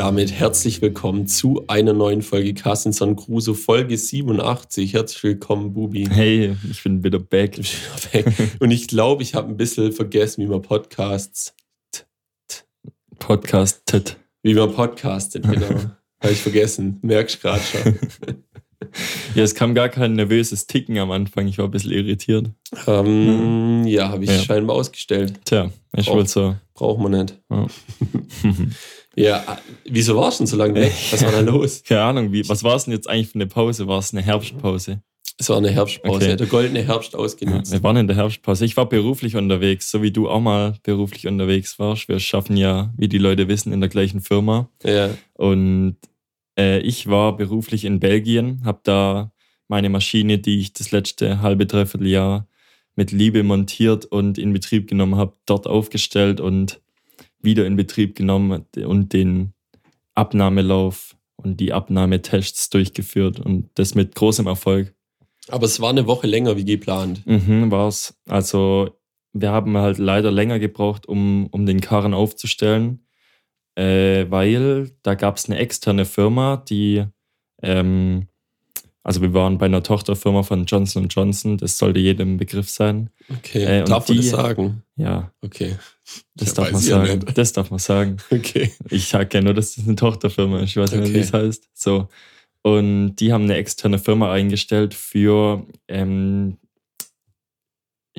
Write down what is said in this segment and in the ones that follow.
damit herzlich willkommen zu einer neuen Folge Carstenson Crusoe, Folge 87. Herzlich willkommen, Bubi. Hey, ich bin wieder back. Und ich glaube, ich habe ein bisschen vergessen, wie man Podcasts. Podcastet. Wie man podcastet, genau. habe ich vergessen. Merkst gerade schon. ja, es kam gar kein nervöses Ticken am Anfang. Ich war ein bisschen irritiert. Ähm, ja, habe ich ja. scheinbar ausgestellt. Tja, ich wohl so. Braucht man nicht. Ja. ja, wieso warst du denn so lange weg? Was war da los? Keine Ahnung, wie, was war es denn jetzt eigentlich für eine Pause? War es eine Herbstpause? Es war eine Herbstpause, okay. der goldene Herbst ausgenutzt. Ja, wir waren in der Herbstpause. Ich war beruflich unterwegs, so wie du auch mal beruflich unterwegs warst. Wir schaffen ja, wie die Leute wissen, in der gleichen Firma. Ja. Und äh, ich war beruflich in Belgien, habe da meine Maschine, die ich das letzte halbe, dreiviertel Jahr mit Liebe montiert und in Betrieb genommen habe, dort aufgestellt und wieder in Betrieb genommen und den Abnahmelauf und die Abnahmetests durchgeführt und das mit großem Erfolg. Aber es war eine Woche länger wie geplant. Mhm, war es. Also wir haben halt leider länger gebraucht, um, um den Karren aufzustellen äh, weil da gab es eine externe Firma, die, ähm, also wir waren bei einer Tochterfirma von Johnson Johnson, das sollte jedem Begriff sein. Okay, äh, darf man das sagen? Ja. Okay. Das darf man sagen. Ja das darf man sagen. Okay. Ich sage ja nur, dass das eine Tochterfirma ist. Ich weiß okay. nicht, wie es heißt. So. Und die haben eine externe Firma eingestellt für ähm,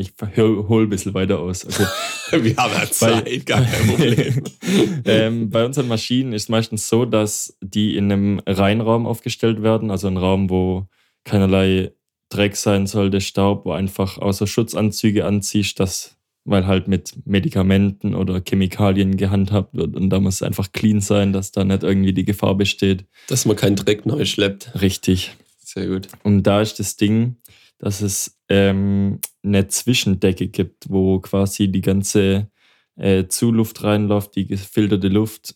ich hole ein bisschen weiter aus. Also, Wir haben ja Zeit, bei, gar kein Problem. ähm, bei unseren Maschinen ist meistens so, dass die in einem Reinraum aufgestellt werden, also ein Raum, wo keinerlei Dreck sein sollte, Staub, wo einfach außer Schutzanzüge anziehst, das, weil halt mit Medikamenten oder Chemikalien gehandhabt wird und da muss einfach clean sein, dass da nicht irgendwie die Gefahr besteht. Dass man keinen Dreck neu schleppt. Richtig. Sehr gut. Und da ist das Ding, dass es ähm, eine Zwischendecke gibt, wo quasi die ganze äh, Zuluft reinläuft, die gefilterte Luft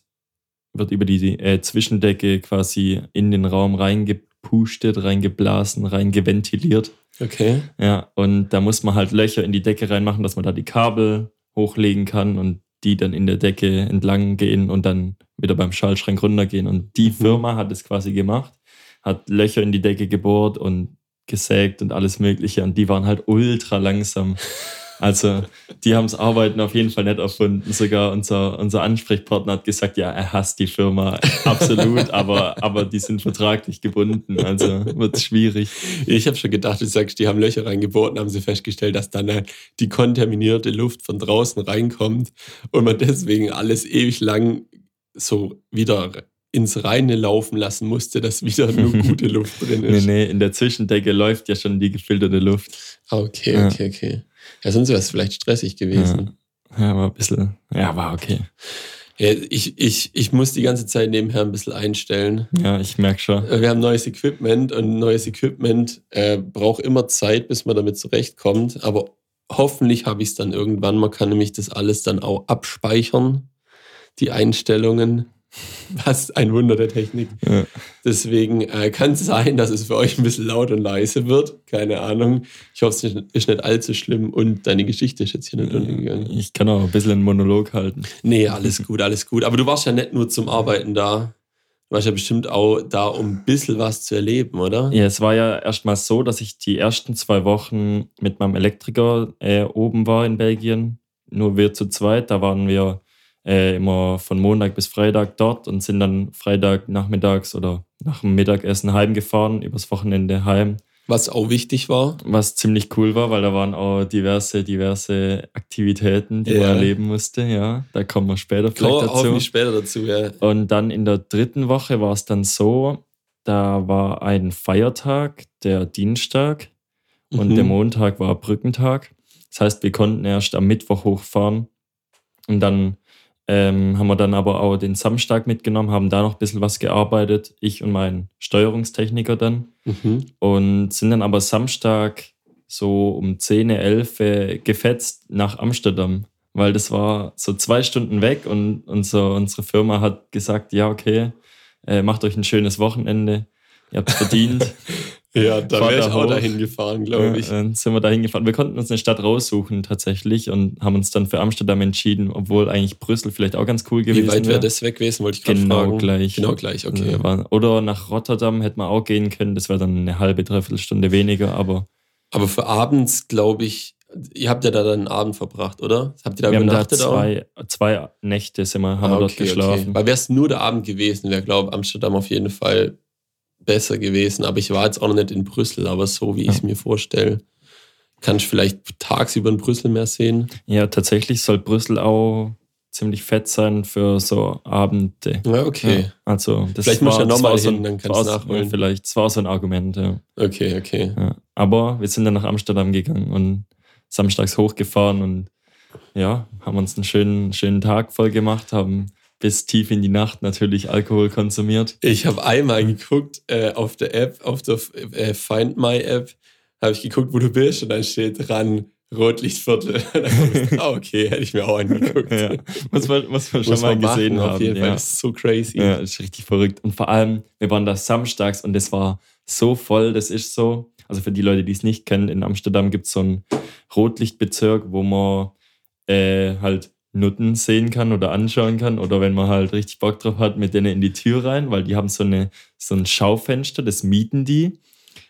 wird über die äh, Zwischendecke quasi in den Raum reingepustet, reingeblasen, reingeventiliert. Okay. Ja, und da muss man halt Löcher in die Decke reinmachen, dass man da die Kabel hochlegen kann und die dann in der Decke entlang gehen und dann wieder beim Schaltschrank runtergehen. Und die mhm. Firma hat es quasi gemacht, hat Löcher in die Decke gebohrt und gesägt und alles Mögliche. Und die waren halt ultra langsam. Also, die haben das Arbeiten auf jeden Fall nicht erfunden. Sogar unser, unser Ansprechpartner hat gesagt, ja, er hasst die Firma absolut, aber, aber die sind vertraglich gebunden. Also wird es schwierig. Ich habe schon gedacht, du sagst, die haben Löcher reingebohrt und haben sie festgestellt, dass dann die kontaminierte Luft von draußen reinkommt und man deswegen alles ewig lang so wieder ins Reine laufen lassen musste, dass wieder nur gute Luft drin ist. Nee, nee, in der Zwischendecke läuft ja schon die gefilterte Luft. Okay, okay, okay. Ja, sonst wäre es vielleicht stressig gewesen. Ja. ja, war ein bisschen, ja, war okay. Ja, ich, ich, ich muss die ganze Zeit nebenher ein bisschen einstellen. Ja, ich merke schon. Äh, wir haben neues Equipment und neues Equipment äh, braucht immer Zeit, bis man damit zurechtkommt. Aber hoffentlich habe ich es dann irgendwann. Man kann nämlich das alles dann auch abspeichern, die Einstellungen. Was ein Wunder der Technik. Ja. Deswegen äh, kann es sein, dass es für euch ein bisschen laut und leise wird. Keine Ahnung. Ich hoffe, es ist nicht allzu schlimm und deine Geschichte ist jetzt hier nicht untergegangen. Ich kann auch ein bisschen einen Monolog halten. Nee, alles gut, alles gut. Aber du warst ja nicht nur zum Arbeiten da. Du warst ja bestimmt auch da, um ein bisschen was zu erleben, oder? Ja, es war ja erstmal so, dass ich die ersten zwei Wochen mit meinem Elektriker äh, oben war in Belgien. Nur wir zu zweit. Da waren wir äh, immer von Montag bis Freitag dort und sind dann Freitag nachmittags oder nach dem Mittagessen heimgefahren, übers Wochenende heim. Was auch wichtig war. Was ziemlich cool war, weil da waren auch diverse, diverse Aktivitäten, die ja. man erleben musste. Ja, da kommen wir später vielleicht Klar, dazu. Auch später dazu, ja. Und dann in der dritten Woche war es dann so, da war ein Feiertag, der Dienstag, mhm. und der Montag war Brückentag. Das heißt, wir konnten erst am Mittwoch hochfahren und dann ähm, haben wir dann aber auch den Samstag mitgenommen, haben da noch ein bisschen was gearbeitet, ich und mein Steuerungstechniker dann. Mhm. Und sind dann aber Samstag so um 10, 11 gefetzt nach Amsterdam, weil das war so zwei Stunden weg und unser, unsere Firma hat gesagt, ja, okay, äh, macht euch ein schönes Wochenende, ihr habt es verdient. Ja, da wäre ich da auch dahin gefahren, glaube ich. Ja, dann sind wir da hingefahren. Wir konnten uns eine Stadt raussuchen tatsächlich und haben uns dann für Amsterdam entschieden, obwohl eigentlich Brüssel vielleicht auch ganz cool gewesen Wie weit wäre wäre. das weg gewesen, wollte ich gerade Genau fragen. gleich. Genau gleich, okay. Oder nach Rotterdam hätte man auch gehen können. Das wäre dann eine halbe, dreiviertel Stunde weniger, aber Aber für abends, glaube ich, ihr habt ja da dann einen Abend verbracht, oder? Habt ihr da wir haben da übernachtet auch? zwei, zwei Nächte sind wir, haben Ah, wir dort geschlafen. Weil wäre es nur der Abend gewesen, wäre, glaube ich, Amsterdam auf jeden Fall besser gewesen. Aber ich war jetzt auch noch nicht in Brüssel, aber so wie ich es mir vorstelle, kann ich vielleicht tagsüber in Brüssel mehr sehen. Ja, tatsächlich soll Brüssel auch ziemlich fett sein für so Abende. Ja, okay. Ja, also das Vielleicht muss ich ja das noch mal war so hin, ein- dann kannst war du so- nachholen. Ja, vielleicht, das war so ein Argument, ja. Okay, okay. ja. Aber wir sind dann nach Amsterdam gegangen und samstags hochgefahren und ja, haben uns einen schönen, schönen Tag voll gemacht, haben bis tief in die Nacht natürlich Alkohol konsumiert. Ich habe einmal geguckt äh, auf der App, auf der äh, Find My App, habe ich geguckt, wo du bist und dann steht dran Rotlichtviertel. Ah, okay, hätte ich mir auch angeguckt. Ja, muss man, muss man schon Muss mal man machen, gesehen auf haben. jeden Fall. ja. Das ist so crazy. Ja, das ist richtig verrückt. Und vor allem, wir waren da samstags und es war so voll, das ist so. Also für die Leute, die es nicht kennen, in Amsterdam gibt es so einen Rotlichtbezirk, wo man äh, halt Nutten sehen kann oder anschauen kann. Oder wenn man halt richtig Bock drauf hat, mit denen in die Tür rein, weil die haben so, eine, so ein Schaufenster, das mieten die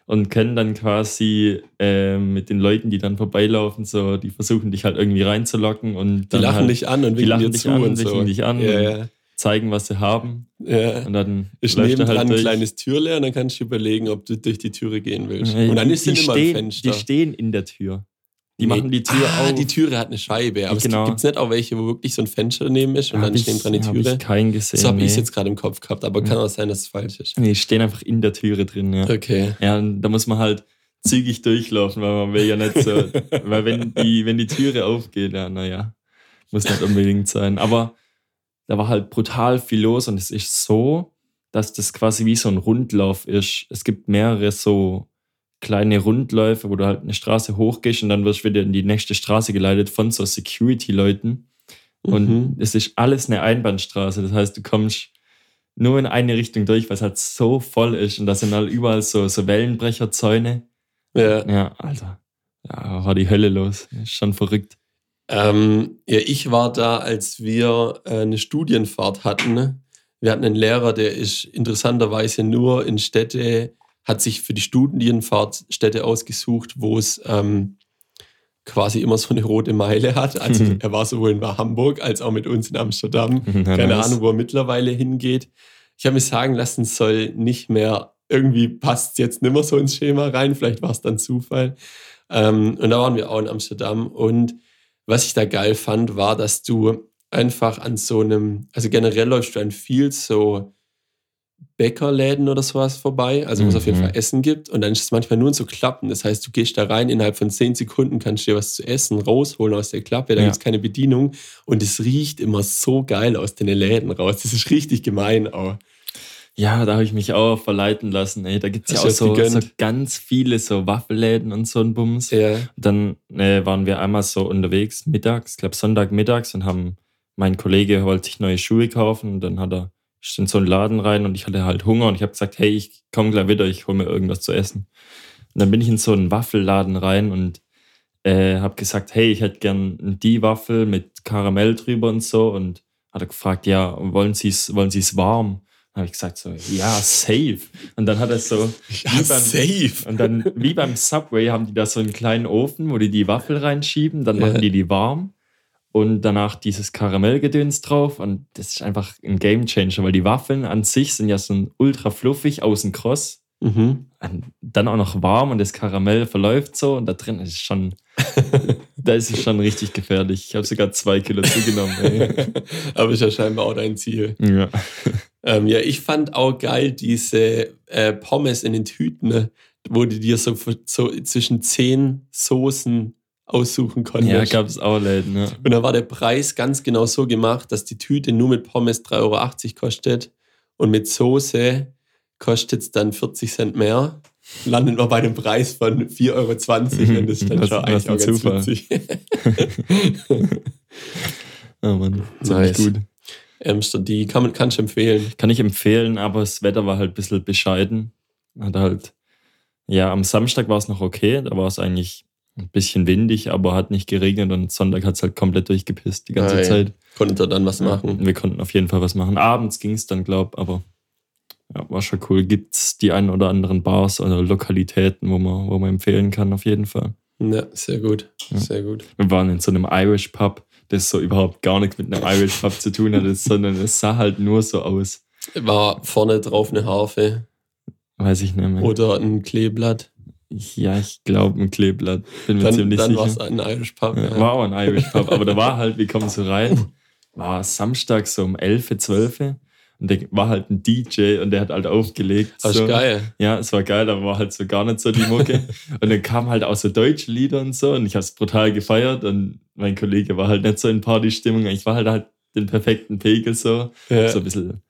und können dann quasi äh, mit den Leuten, die dann vorbeilaufen, so, die versuchen dich halt irgendwie reinzulocken und Die dann lachen halt dich an und die winken lachen dir dich zu an, und so. dich an Ja, und- ja. zeigen, was sie haben. ja. Und dann Ist nebendran halt ein durch. kleines Türle und dann kannst du überlegen, ob du durch die Türe gehen willst. Und dann die- ist die dann immer ein stehen, Fenster. Die stehen in der Tür. Die Nee. machen die Tür ah, auf. die Türe hat eine Scheibe. Aber Genau. es gibt es nicht auch welche, wo wirklich so ein Fenster daneben ist und Hab dann stehen dran die Türe. Ich keinen gesehen. So habe nee. ich es jetzt gerade im Kopf gehabt, aber kann auch sein, dass es falsch ist. Nee, die stehen einfach in der Türe drin, ja. Okay. Ja, und da muss man halt zügig durchlaufen, weil man will ja nicht so. weil wenn die, wenn die Türe aufgeht, ja, naja, muss nicht unbedingt sein. Aber da war halt brutal viel los und es ist so, dass das quasi wie so ein Rundlauf ist. Es gibt mehrere so kleine Rundläufe, wo du halt eine Straße hochgehst und dann wirst du wieder in die nächste Straße geleitet von so Security-Leuten. Und Mhm. es ist alles eine Einbahnstraße. Das heißt, du kommst nur in eine Richtung durch, weil es halt so voll ist. Und da sind halt überall so, so Wellenbrecherzäune. Ja. Ja, Alter. Ja, war die Hölle los. Ist schon verrückt. Ähm, ja, ich war da, als wir äh, eine Studienfahrt hatten. ne? Wir hatten einen Lehrer, der ist interessanterweise nur in Städte, hat sich für die Studienfahrt Städte ausgesucht, wo es ähm, quasi immer so eine rote Meile hat. Also Mhm. er war sowohl in Hamburg als auch mit uns in Amsterdam. Ja, Keine nice. Ahnung, wo er mittlerweile hingeht. Ich habe mir sagen lassen, soll nicht mehr, irgendwie passt jetzt nicht mehr so ins Schema rein. Vielleicht war es dann Zufall. Ähm, und da waren wir auch in Amsterdam. Und was ich da geil fand, war, dass du einfach an so einem, also generell läufst du an viel so Bäckerläden oder sowas vorbei, also wo es auf jeden Mhm. Fall Essen gibt. Und dann ist es manchmal nur in so Klappen. Das heißt, du gehst da rein, innerhalb von 10 Sekunden kannst du dir was zu essen rausholen aus der Klappe. Da Ja. gibt es keine Bedienung. Und es riecht immer so geil aus den Läden raus. Das ist richtig gemein auch. Ja, da habe ich mich auch verleiten lassen. Ey. Da gibt es ja auch so, so ganz viele so Waffelläden und so ein Bums. Ja. Dann äh, waren wir einmal so unterwegs, mittags, ich glaube Sonntagmittags, und haben, mein Kollege wollte sich neue Schuhe kaufen und dann hat er in so einen Laden rein und ich hatte halt Hunger und ich habe gesagt, hey, ich komme gleich wieder, ich hole mir irgendwas zu essen. Und dann bin ich in so einen Waffelladen rein und äh, habe gesagt, hey, ich hätte gern die Waffel mit Karamell drüber und so und hat er gefragt, ja, wollen Sie es wollen Sie's warm? Dann habe ich gesagt so, ja, safe. Und dann hat er so, Ja, wie beim- safe. und dann, wie beim Subway, haben die da so einen kleinen Ofen, wo die die Waffel reinschieben, dann Ja. machen die die warm und danach dieses Karamellgedöns drauf. Und das ist einfach ein Gamechanger, weil die Waffeln an sich sind ja so ultra fluffig, außen kross. Mhm. Und dann auch noch warm und das Karamell verläuft so und da drin ist es schon, da ist es schon richtig gefährlich. Ich habe sogar zwei Kilo zugenommen. Ey. Aber ist ja scheinbar auch dein Ziel. Ja. Ähm, ja, ich fand auch geil diese äh, Pommes in den Tüten, ne, wo du dir so, so zwischen zehn Soßen aussuchen konntest. ja, gab es auch Läden. Ja. Und da war der Preis ganz genau so gemacht, dass die Tüte nur mit Pommes 3,80 Euro kostet und mit Soße kostet es dann 40 Cent mehr. Landet man bei einem Preis von 4,20 Euro und das ist dann Was- schon eigentlich auch ganz witzig. Oh Mann, ziemlich Nice. gut. Amster, die kann man kannst du empfehlen. Kann ich empfehlen, aber das Wetter war halt ein bisschen bescheiden. Hat halt, Ja, am Samstag war es noch okay. Da war es eigentlich ein bisschen windig, aber hat nicht geregnet und Sonntag hat es halt komplett durchgepisst die ganze ja. Zeit. Konntet ihr dann was machen? Wir konnten auf jeden Fall was machen. Abends ging es dann, glaub, aber ja, war schon cool. Gibt es die ein oder anderen Bars oder Lokalitäten, wo man, wo man empfehlen kann, auf jeden Fall. Ja, sehr gut. Ja. Sehr gut. Wir waren in so einem Irish Pub, das so überhaupt gar nichts mit einem Irish Pub zu tun hatte, sondern es sah halt nur so aus. War vorne drauf eine Harfe Weiß ich nicht mehr. oder ein Kleeblatt. Ja, ich glaube ein Kleeblatt. Bin mir Dann, ziemlich dann war es sicher. ein Irish Pub. Ja, Ja. war auch ein Irish Pub, aber da war halt, wir kommen so rein, war Samstag so um 11, 12 und da war halt ein DJ und der hat halt aufgelegt. Das so. ist geil. Ja, es war geil, aber war halt so gar nicht so die Mucke. und dann kamen halt auch so deutsche Lieder und so und ich habe es brutal gefeiert und mein Kollege war halt nicht so in Partystimmung. Ich war halt halt den perfekten Pegel so, Ja. so ein bisschen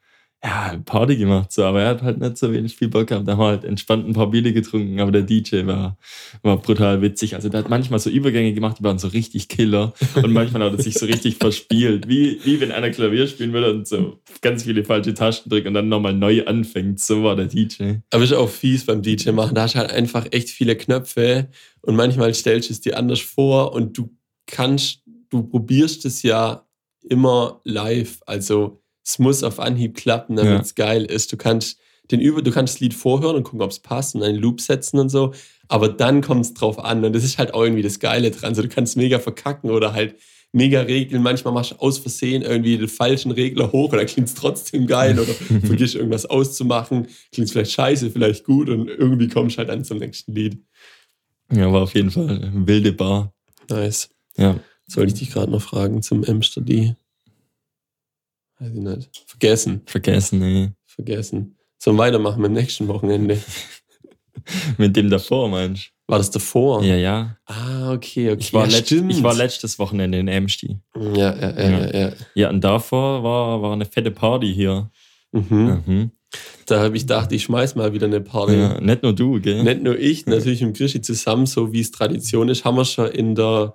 ja, Party gemacht, so, aber er hat halt nicht so wenig viel Bock gehabt. Da haben wir halt entspannt ein paar Biele getrunken, aber der DJ war, war brutal witzig. Also der hat manchmal so Übergänge gemacht, die waren so richtig Killer und manchmal hat er sich so richtig verspielt, wie, wie wenn einer Klavier spielen würde und so ganz viele falsche Tasten drückt und dann nochmal neu anfängt. So war der DJ. Aber ist auch fies beim DJ machen. Da hast du halt einfach echt viele Knöpfe und manchmal stellst du es dir anders vor und du kannst, du probierst es ja immer live. Also es muss auf Anhieb klappen, damit es geil ist. Du kannst den über, du kannst das Lied vorhören und gucken, ob es passt und einen Loop setzen und so. Aber dann kommt es drauf an und das ist halt auch irgendwie das Geile dran. So, du kannst mega verkacken oder halt mega regeln. Manchmal machst du aus Versehen irgendwie den falschen Regler hoch und dann klingt es trotzdem geil oder vergisst irgendwas auszumachen. Klingt vielleicht scheiße, vielleicht gut und irgendwie kommst du halt dann zum nächsten Lied. Ja, war auf jeden Fall wilde Bar. Nice. Ja, Soll ich dich gerade noch fragen zum Amsterdam? Weiß ich nicht. Vergessen. vergessen, ey. Vergessen. Sollen wir weitermachen mit dem nächsten Wochenende? Mit dem davor, meinst War das davor? du? Ja, ja. Ah, okay, okay. Ich war, ja, letzt, ich war letztes Wochenende in Amsti. Ja, ja, ja, ja. ja. Ja, und davor war, war eine fette Party hier. Mhm. Mhm. Da habe ich gedacht, ich schmeiß mal wieder eine Party. Ja, nicht nur du, gell? Nicht nur ich, natürlich mit Krischi zusammen, so wie es Tradition ist, haben wir schon in der,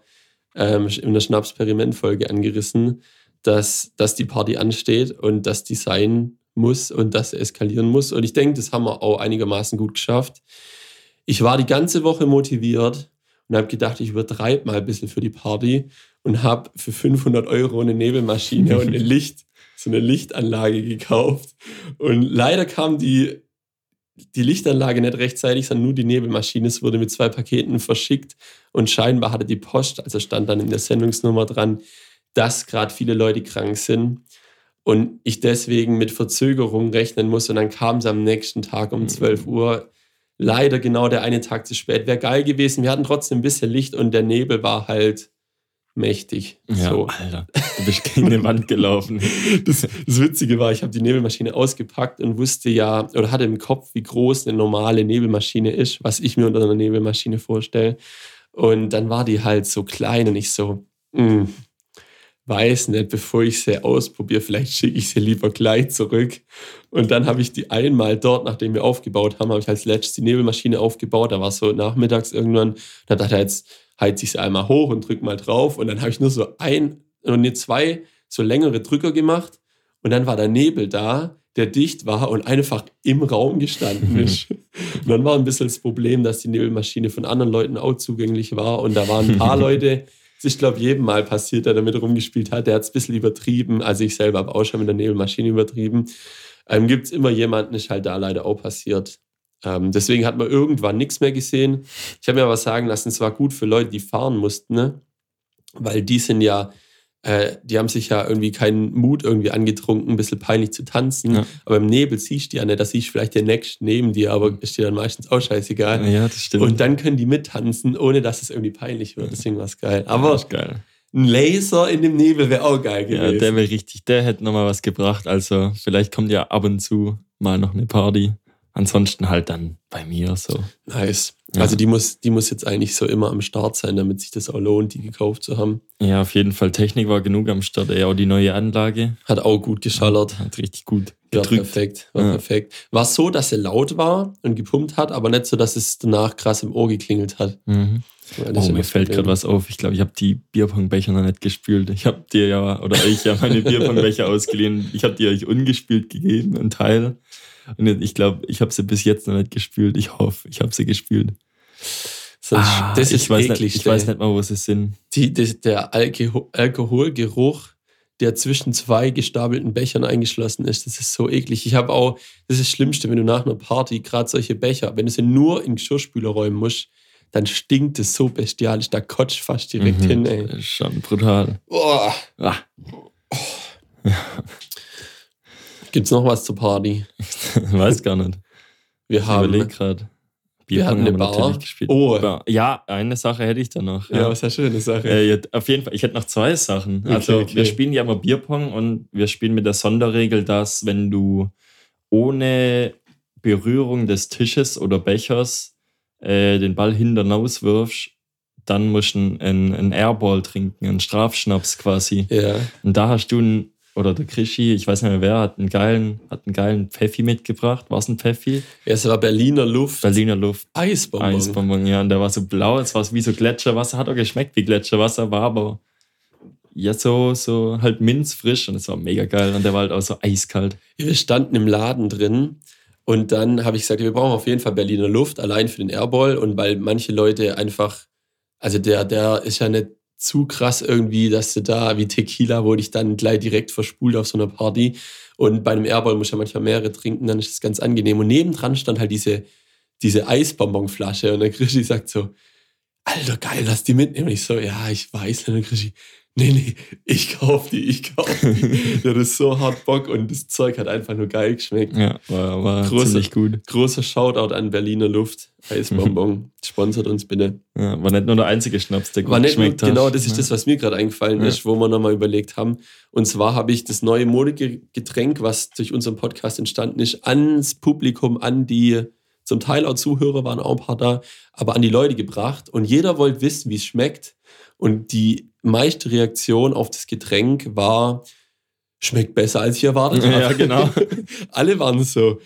ähm, in der Schnaps-Periment-Folge angerissen, dass, dass die Party ansteht und dass die sein muss und dass sie eskalieren muss. Und ich denke, das haben wir auch einigermaßen gut geschafft. Ich war die ganze Woche motiviert und habe gedacht, ich übertreibe mal ein bisschen für die Party und habe für 500 Euro eine Nebelmaschine und ein Licht, so eine Lichtanlage gekauft. Und leider kam die die Lichtanlage nicht rechtzeitig, sondern nur die Nebelmaschine. Es wurde mit zwei Paketen verschickt und scheinbar hatte die Post, also stand dann in der Sendungsnummer dran, dass gerade viele Leute krank sind und ich deswegen mit Verzögerung rechnen muss und dann kam es am nächsten Tag um 12 Uhr. Leider genau der eine Tag zu spät. Wäre geil gewesen. Wir hatten trotzdem ein bisschen Licht und der Nebel war halt mächtig. Ja, So. Alter, du bist gegen die Wand gelaufen. Das, das Witzige war, ich habe die Nebelmaschine ausgepackt und wusste ja, oder hatte im Kopf, wie groß eine normale Nebelmaschine ist, was ich mir unter einer Nebelmaschine vorstelle. Und dann war die halt so klein und ich so, hm, weiß nicht, bevor ich sie ausprobiere, vielleicht schicke ich sie lieber gleich zurück. Und dann habe ich die einmal dort, nachdem wir aufgebaut haben, habe ich als letztes die Nebelmaschine aufgebaut. Da war es so nachmittags irgendwann. Da dachte ich, jetzt heiz ich sie einmal hoch und drück mal drauf. Und dann habe ich nur so ein und ne, zwei so längere Drücker gemacht. Und dann war der Nebel da, der dicht war und einfach im Raum gestanden ist. und dann war ein bisschen das Problem, dass die Nebelmaschine von anderen Leuten auch zugänglich war. Und da waren ein paar Leute, ist, glaube jedem Mal passiert, der damit rumgespielt hat. Der hat es ein bisschen übertrieben. Also ich selber habe auch schon mit der Nebelmaschine übertrieben. Ähm, Gibt es immer jemanden, ist halt da leider auch passiert. Ähm, deswegen hat man irgendwann nichts mehr gesehen. Ich habe mir aber sagen lassen, es war gut für Leute, die fahren mussten, ne? weil die sind ja, äh, die haben sich ja irgendwie keinen Mut irgendwie angetrunken, ein bisschen peinlich zu tanzen. Ja. Aber im Nebel siehst du ja nicht, da siehst du vielleicht den nächsten neben dir, aber ist dir dann meistens auch scheißegal. Ja, das stimmt. Und dann können die mittanzen, ohne dass es irgendwie peinlich wird. Deswegen war es geil. ja, Aber ist geil. ein Laser in dem Nebel wäre auch geil Ja, gewesen. der wäre richtig, der hätte nochmal was gebracht. Also vielleicht kommt ja ab und zu mal noch eine Party. Ansonsten halt dann bei mir so. nice. Ja. Also die muss, die muss jetzt eigentlich so immer am Start sein, damit sich das auch lohnt, die gekauft zu haben. Ja, auf jeden Fall. Technik war genug am Start. Ja, auch die neue Anlage. Hat auch gut geschallert. Hat richtig gut War gedrückt. perfekt. War Ja. perfekt. War so, dass sie laut war und gepumpt hat, aber nicht so, dass es danach krass im Ohr geklingelt hat. Mhm. Das Oh, ja mir fällt gerade was auf. Ich glaube, ich habe die Bierpongbecher noch nicht gespült. Ich habe dir ja, oder ich ja meine Bierpongbecher ausgeliehen. Ich habe die euch ungespielt gegeben, ein Teil. Und ich glaube, ich habe sie bis jetzt noch nicht gespült. Ich hoffe, ich habe sie gespült. Sonst, ah, das ist ich weiß, eklig, nicht, ich weiß nicht mal, wo sie sind. Die, die, der Alkohol, Alkoholgeruch, der zwischen zwei gestapelten Bechern eingeschlossen ist, das ist so eklig. Ich habe auch, das ist das Schlimmste, wenn du nach einer Party gerade solche Becher, wenn du sie nur in Geschirrspüler räumen musst, dann stinkt es so bestialisch, da kotzt fast direkt Mhm. hin, ey. Das ist schon brutal. Boah. Ah. Gibt's noch was zur Party? weiß gar nicht. Wir Ich haben. überlege gerade. Wir hatten eine Bar. gespielt. Oh. Bar. Ja, eine Sache hätte ich da noch. Ja, was eine schöne Sache. Äh, ja, auf jeden Fall, ich hätte noch zwei Sachen. Okay, Also, okay. wir spielen ja immer Bierpong und wir spielen mit der Sonderregel, dass wenn du ohne Berührung des Tisches oder Bechers äh, den Ball hinteraus wirfst, dann musst du einen, einen Airball trinken, einen Strafschnaps quasi. Ja. Und da hast du einen, oder der Krischi, ich weiß nicht mehr wer, hat einen geilen, hat einen geilen Pfeffi mitgebracht. War es ein Pfeffi? Es war Berliner Luft. Berliner Luft. Eisbonbon. Eisbonbon, ja, und der war so blau, es war wie so Gletscherwasser, hat auch geschmeckt wie Gletscherwasser, war aber ja so, so halt minzfrisch und es war mega geil und der war halt auch so eiskalt. Wir standen im Laden drin und dann habe ich gesagt, wir brauchen auf jeden Fall Berliner Luft, allein für den Airball und weil manche Leute einfach, also der, der ist ja nicht zu krass irgendwie, dass du da wie Tequila, wo dich dann gleich direkt verspult auf so einer Party. Und bei einem Airball muss ja manchmal mehrere trinken, dann ist es ganz angenehm. Und nebendran stand halt diese, diese Eisbonbonflasche. Und der Krischi sagt so, Alter, geil, lass die mitnehmen. Und ich so, ja, ich weiß, und der Krischi, nee, nee, ich kauf die, ich kauf die. Der hat so hart Bock und das Zeug hat einfach nur geil geschmeckt. Ja, war, war Große- ziemlich gut. Großer Shoutout an Berliner Luft. Eisbonbon. Sponsert uns bitte. Ja, war nicht nur der einzige Schnaps, der gut War nur, geschmeckt hat. genau, das ist Ja. das, was mir gerade eingefallen ist, wo wir nochmal überlegt haben. Und zwar habe ich das neue Modegetränk, was durch unseren Podcast entstanden ist, ans Publikum, an die, zum Teil auch Zuhörer waren auch ein paar da, aber an die Leute gebracht. Und jeder wollte wissen, wie es schmeckt. Und die meiste Reaktion auf das Getränk war, schmeckt besser, als ich erwartet habe. Ja, genau. Alle waren so,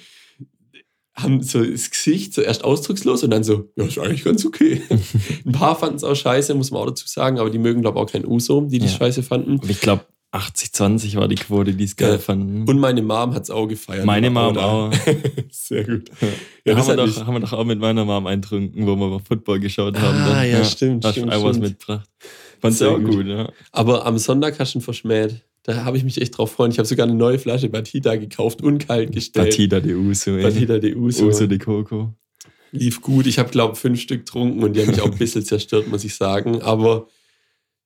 haben so das Gesicht zuerst ausdruckslos und dann so, ja, ist eigentlich ganz okay. Ein paar fanden es auch scheiße, muss man auch dazu sagen, aber die mögen, glaube ich, auch kein Uso, die die Ja. scheiße fanden. Ich glaube, 80-20 war die Quote, die es geil Ja. fanden. Und meine Mom hat es auch gefeiert. meine Mom da. auch. Sehr gut. Ja, Ja, das haben, wir doch, haben wir doch auch mit meiner Mom eintrunken, wo wir Football geschaut haben. Ah, dann. ja, stimmt, Hast stimmt, du was mitgebracht. Fand's Sehr auch gut. gut, ja. Aber am Sonntag hast du ihn verschmäht. Da habe ich mich echt drauf freuen. Ich habe sogar eine neue Flasche Batida gekauft und kalt gestellt. Batida de Uso, ey. Batida de Uso. Uso de Coco. lief gut. Ich habe, glaube ich, fünf Stück getrunken und die haben mich auch ein bisschen zerstört, muss ich sagen. Aber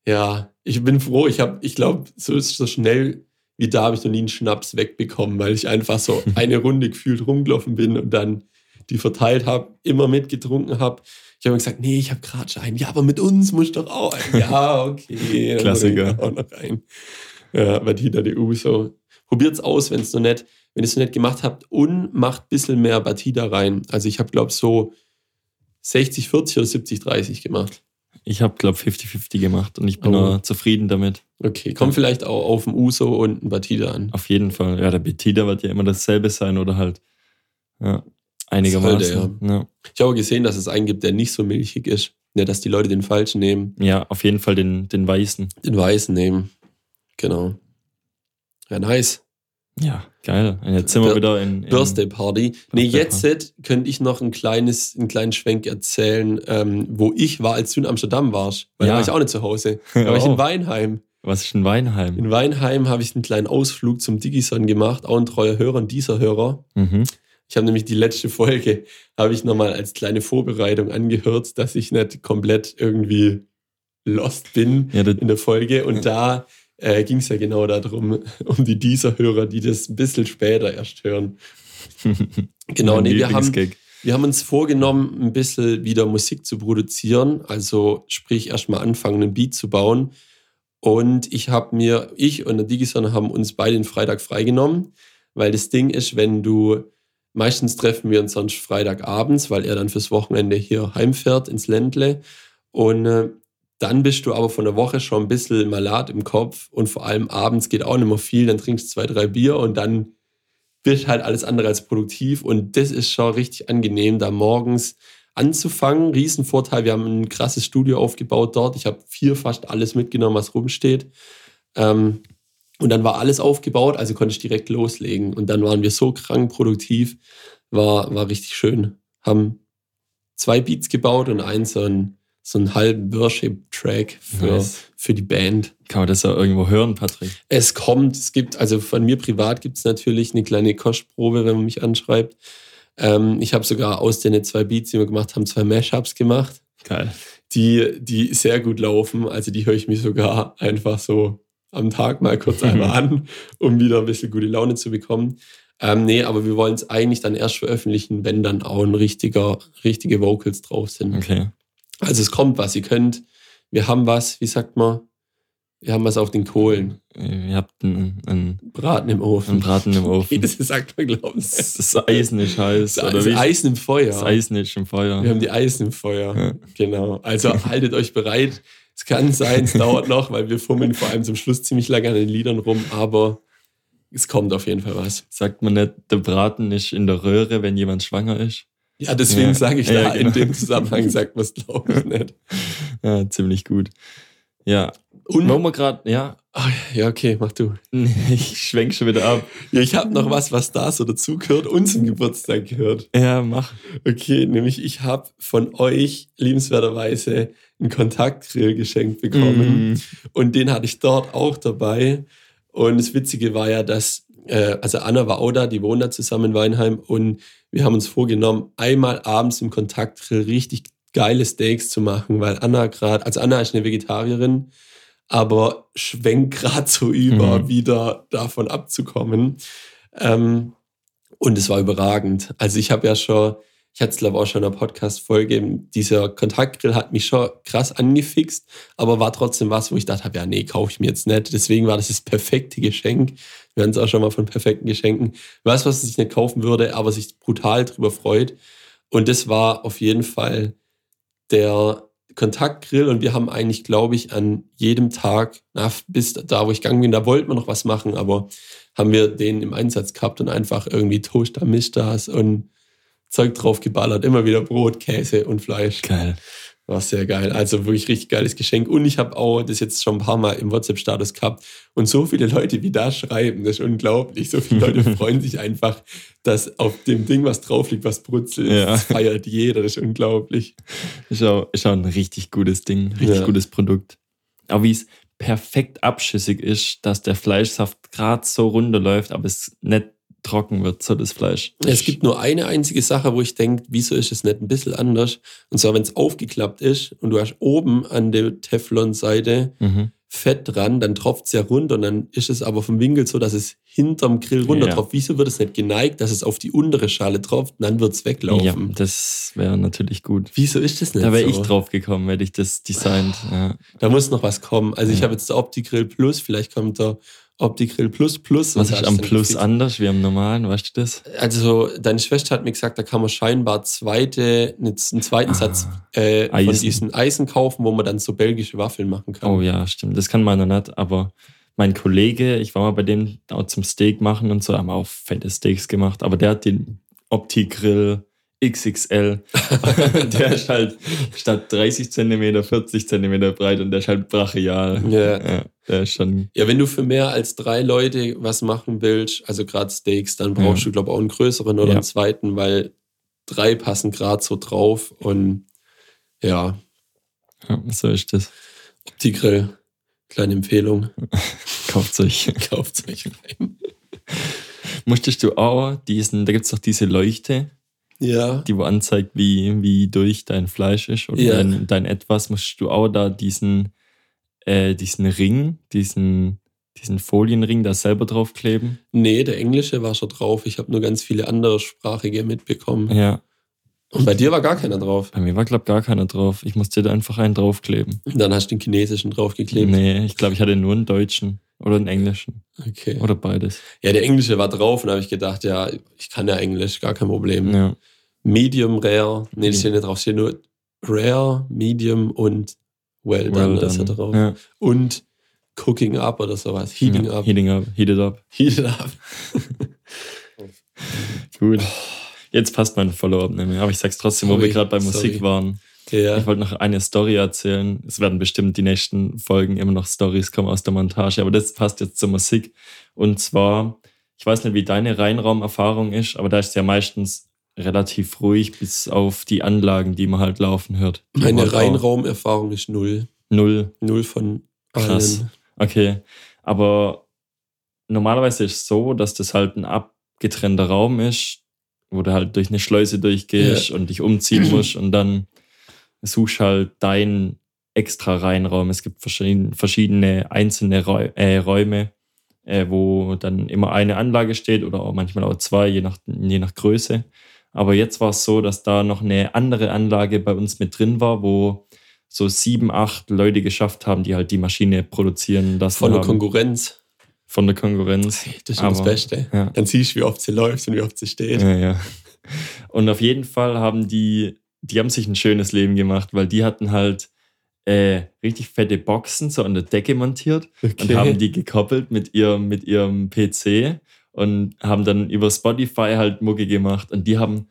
ja, ich bin froh. Ich habe, ich glaube, so, so schnell wie da habe ich noch nie einen Schnaps wegbekommen, weil ich einfach so eine Runde gefühlt rumgelaufen bin und dann die verteilt habe, immer mitgetrunken habe. Ich habe gesagt, nee, ich habe gerade schon einen. Ja, aber mit uns muss ich doch auch einen. Ja, okay. Klassiker. ich Auch noch einen. Ja, Batida de Uso. Probiert's aus, wenn es noch nicht, wenn ihr es noch nicht gemacht habt und macht ein bisschen mehr Batida rein. Also ich habe, glaube so 60, 40 oder 70, 30 gemacht. Ich habe, glaube 50-50 gemacht und ich bin Oh. zufrieden damit. Okay, kommt vielleicht auch auf dem Uso und ein Batida an. Auf jeden Fall. Ja, der Batida wird ja immer dasselbe sein oder halt ja, einigermaßen. Ja. Ich habe gesehen, dass es einen gibt, der nicht so milchig ist. Ja, dass die Leute den falschen nehmen, ja, auf jeden Fall den, den weißen. den weißen nehmen. Genau. Ja, nice. Ja, geil. Und jetzt sind wir wieder in. in Birthday Party. Nee, Birthday jetzt könnte ich noch ein kleines, einen kleinen Schwenk erzählen, ähm, wo ich war, als du in Amsterdam warst. Weil da Ja. war ich auch nicht zu Hause. Da war ich Oh. in Weinheim. Was ist ein Weinheim? In Weinheim habe ich einen kleinen Ausflug zum Digison gemacht, auch ein treuer Hörer und dieser Hörer. Mhm. Ich habe nämlich die letzte Folge, habe ich nochmal als kleine Vorbereitung angehört, dass ich nicht komplett irgendwie lost bin Ja, in der Folge. Und da äh, ging es ja genau darum, um die dieser Hörer, die das ein bisschen später erst hören. Genau, nee, wir haben, wir haben uns vorgenommen, ein bisschen wieder Musik zu produzieren. Also sprich erstmal anfangen, einen Beat zu bauen. Und ich habe mir, ich und der Digison haben uns beide den Freitag freigenommen, weil das Ding ist, wenn du, meistens treffen wir uns sonst Freitagabends, weil er dann fürs Wochenende hier heimfährt ins Ländle. Und äh, dann bist du aber von der Woche schon ein bisschen malat im Kopf und vor allem abends geht auch nicht mehr viel, dann trinkst du zwei, drei Bier und dann bist halt alles andere als produktiv und das ist schon richtig angenehm, da morgens anzufangen. Riesenvorteil, wir haben ein krasses Studio aufgebaut dort. Ich habe viel fast alles mitgenommen, was rumsteht. Ähm, Und dann war alles aufgebaut, also konnte ich direkt loslegen. Und dann waren wir so krank produktiv, war, war richtig schön. Haben zwei Beats gebaut und einen so einen, so einen halben Worship-Track für, Nice. für die Band. Kann man das ja irgendwo hören, Patrick? Es kommt, es gibt, also von mir privat gibt es natürlich eine kleine Kostprobe, wenn man mich anschreibt. Ähm, ich habe sogar aus den zwei Beats, die wir gemacht haben, zwei Mashups gemacht, Geil. die, die sehr gut laufen. Also die höre ich mir sogar einfach so am Tag mal kurz einmal an, um wieder ein bisschen gute Laune zu bekommen. Ähm, nee, aber wir wollen es eigentlich dann erst veröffentlichen, wenn dann auch ein richtiger, richtige Vocals drauf sind. Okay. Also es kommt was, ihr könnt, wir haben was, wie sagt man, wir haben was auf den Kohlen, Ihr habt einen, einen, Braten im Ofen. einen Braten im Ofen. das sagt man, glauben. Das, das Eisen ist heiß. Das Oder wie? Eisen im Feuer. Das Eisen ist im Feuer. Wir haben die Eisen im Feuer. Ja. Genau. Also haltet euch bereit. Es kann sein, es dauert noch, weil wir fummeln vor allem zum Schluss ziemlich lange an den Liedern rum, aber es kommt auf jeden Fall was. Sagt man nicht, der Braten ist in der Röhre, wenn jemand schwanger ist? Ja, deswegen Ja. sage ich Ja, da, in genau. dem Zusammenhang sagt man es, glaube ich, nicht. Ja, ziemlich gut. Ja. Und, Wo wir gerade, ja, Ah, ja, okay, mach du. nee, ich schwenk schon wieder ab. Ja, ich habe noch was, was da so dazu gehört und zum Geburtstag gehört. Ja, mach. Okay, nämlich ich habe von euch liebenswerterweise einen Kontaktgrill geschenkt bekommen. Mm. Und den hatte ich dort auch dabei. Und das Witzige war ja, dass, äh, also Anna war auch da, die wohnt da zusammen in Weinheim. Und wir haben uns vorgenommen, einmal abends im Kontaktgrill richtig geile Steaks zu machen, weil Anna gerade, also Anna ist eine Vegetarierin, aber schwenkt gerade so über, Mhm. wieder davon abzukommen. Ähm, und es war überragend. Also ich habe ja schon, ich hatte es glaube auch schon in der Podcast-Folge, dieser Kontaktgrill hat mich schon krass angefixt, aber war trotzdem was, wo ich dachte, ja, nee, kaufe ich mir jetzt nicht. Deswegen war das das perfekte Geschenk. Wir hatten es auch schon mal von perfekten Geschenken. Was, was ich nicht kaufen würde, aber sich brutal drüber freut. Und das war auf jeden Fall der Kontaktgrill und wir haben eigentlich, glaube ich, an jedem Tag, na, bis da, wo ich gegangen bin, da wollten wir noch was machen, aber haben wir den im Einsatz gehabt und einfach irgendwie Toaster, Mischtas und Zeug drauf geballert. Immer wieder Brot, Käse und Fleisch. Geil. War sehr geil. Also wirklich richtig geiles Geschenk. Und ich habe auch das jetzt schon ein paar Mal im WhatsApp-Status gehabt. Und so viele Leute, wie da schreiben, das ist unglaublich. So viele Leute freuen sich einfach, dass auf dem Ding was drauf liegt, was brutzelt. Ja. Das feiert jeder. Das ist unglaublich. Ist auch, ist auch ein richtig gutes Ding, richtig Ja. gutes Produkt. Aber wie es perfekt abschüssig ist, dass der Fleischsaft gerade so runterläuft, aber es nicht trocken wird, so das Fleisch. Es gibt nur eine einzige Sache, wo ich denke, wieso ist es nicht ein bisschen anders? Und zwar, wenn es aufgeklappt ist und du hast oben an der Teflon-Seite Mhm. Fett dran, dann tropft es ja runter und dann ist es aber vom Winkel so, dass es hinterm Grill runter Ja. tropft. Wieso wird es nicht geneigt, dass es auf die untere Schale tropft und dann wird es Ja, weglaufen? das wäre natürlich gut. Wieso ist das nicht Da wäre so? ich drauf gekommen, hätte ich das designt. Ja. Da muss noch was kommen. Also ich Ja. habe jetzt der Opti-Grill Plus, vielleicht kommt der Opti-Grill Plus Plus. Was ist am Plus fix- anders wie am normalen, weißt du das? Also deine Schwester hat mir gesagt, da kann man scheinbar zweite, einen zweiten Ah, Satz äh, von Eisen. diesen Eisen kaufen, wo man dann so belgische Waffeln machen kann. Oh ja, stimmt. Das kann meiner nicht, aber mein Kollege, ich war mal bei dem auch zum Steak machen und so, haben auch fette Steaks gemacht, aber der hat den Opti-Grill XXL. der ist halt statt 30 Zentimeter 40 Zentimeter breit und der ist halt brachial. Ja. Ja, der ist schon. Ja, wenn du für mehr als drei Leute was machen willst, also gerade Steaks, dann brauchst Ja. du, glaube ich, auch einen größeren oder Ja. einen zweiten, weil drei passen gerade so drauf und ja, Ja, so ist das. Opti-Grill, kleine Empfehlung, Kauft euch. kauft euch rein. Musstest du auch diesen, da gibt es doch diese Leuchte, Ja, die wo anzeigt, wie, wie durch dein Fleisch ist oder Ja. dein, dein etwas, musst du auch da diesen, äh, diesen Ring, diesen, diesen Folienring da selber draufkleben. nee, der Englische war schon drauf. Ich habe nur ganz viele andere Sprachige mitbekommen. Ja, Und bei dir war gar keiner drauf. bei mir war, glaub gar keiner drauf. Ich musste da einfach einen draufkleben. Und dann hast du den chinesischen draufgeklebt. Nee, ich glaube, ich hatte nur einen deutschen oder einen englischen Okay. oder beides. Ja, der Englische war drauf und da habe ich gedacht, ja, ich kann ja Englisch, gar kein Problem. Ja, Medium, Rare, nee, das Ja. steht nicht drauf, steht nur Rare, Medium und Well done, well da ist ja done. drauf. Ja. Und Cooking Up oder sowas, Heating ja. Up. Heating up, heated up. Heated Up. Gut. Jetzt passt mein Follow-up nicht mehr, aber ich sag's trotzdem, wo Sorry, wir gerade bei sorry. Musik waren. Ja. Ich wollte noch eine Story erzählen. Es werden bestimmt die nächsten Folgen immer noch Stories kommen aus der Montage, aber das passt jetzt zur Musik. Und zwar, ich weiß nicht, wie deine Reinraumerfahrung ist, aber da ist es ja meistens relativ ruhig, bis auf die Anlagen, die man halt laufen hört. Meine halt Reinraumerfahrung ist null. Null. Null von Krass. allen. Okay. Aber normalerweise ist es so, dass das halt ein abgetrennter Raum ist, wo du halt durch eine Schleuse durchgehst und dich umziehen musst und dann suchst halt deinen extra Reinraum. Es gibt verschiedene, verschiedene einzelne Räu äh, Räume, äh, wo dann immer eine Anlage steht oder auch manchmal auch zwei, je nach, je nach Größe. Aber jetzt war es so, dass da noch eine andere Anlage bei uns mit drin war, wo so sieben, acht Leute geschafft haben, die halt die Maschine produzieren lassen Von der haben. Konkurrenz. von der Konkurrenz. Das ist schon das Aber- Beste. Ja. Dann siehst du, wie oft sie läuft und wie oft sie steht. Ja, ja. Und auf jeden Fall haben die, die haben sich ein schönes Leben gemacht, weil die hatten halt äh, richtig fette Boxen so an der Decke montiert und haben die gekoppelt mit ihrem, mit ihrem PC und haben dann über Spotify halt Mucke gemacht und die haben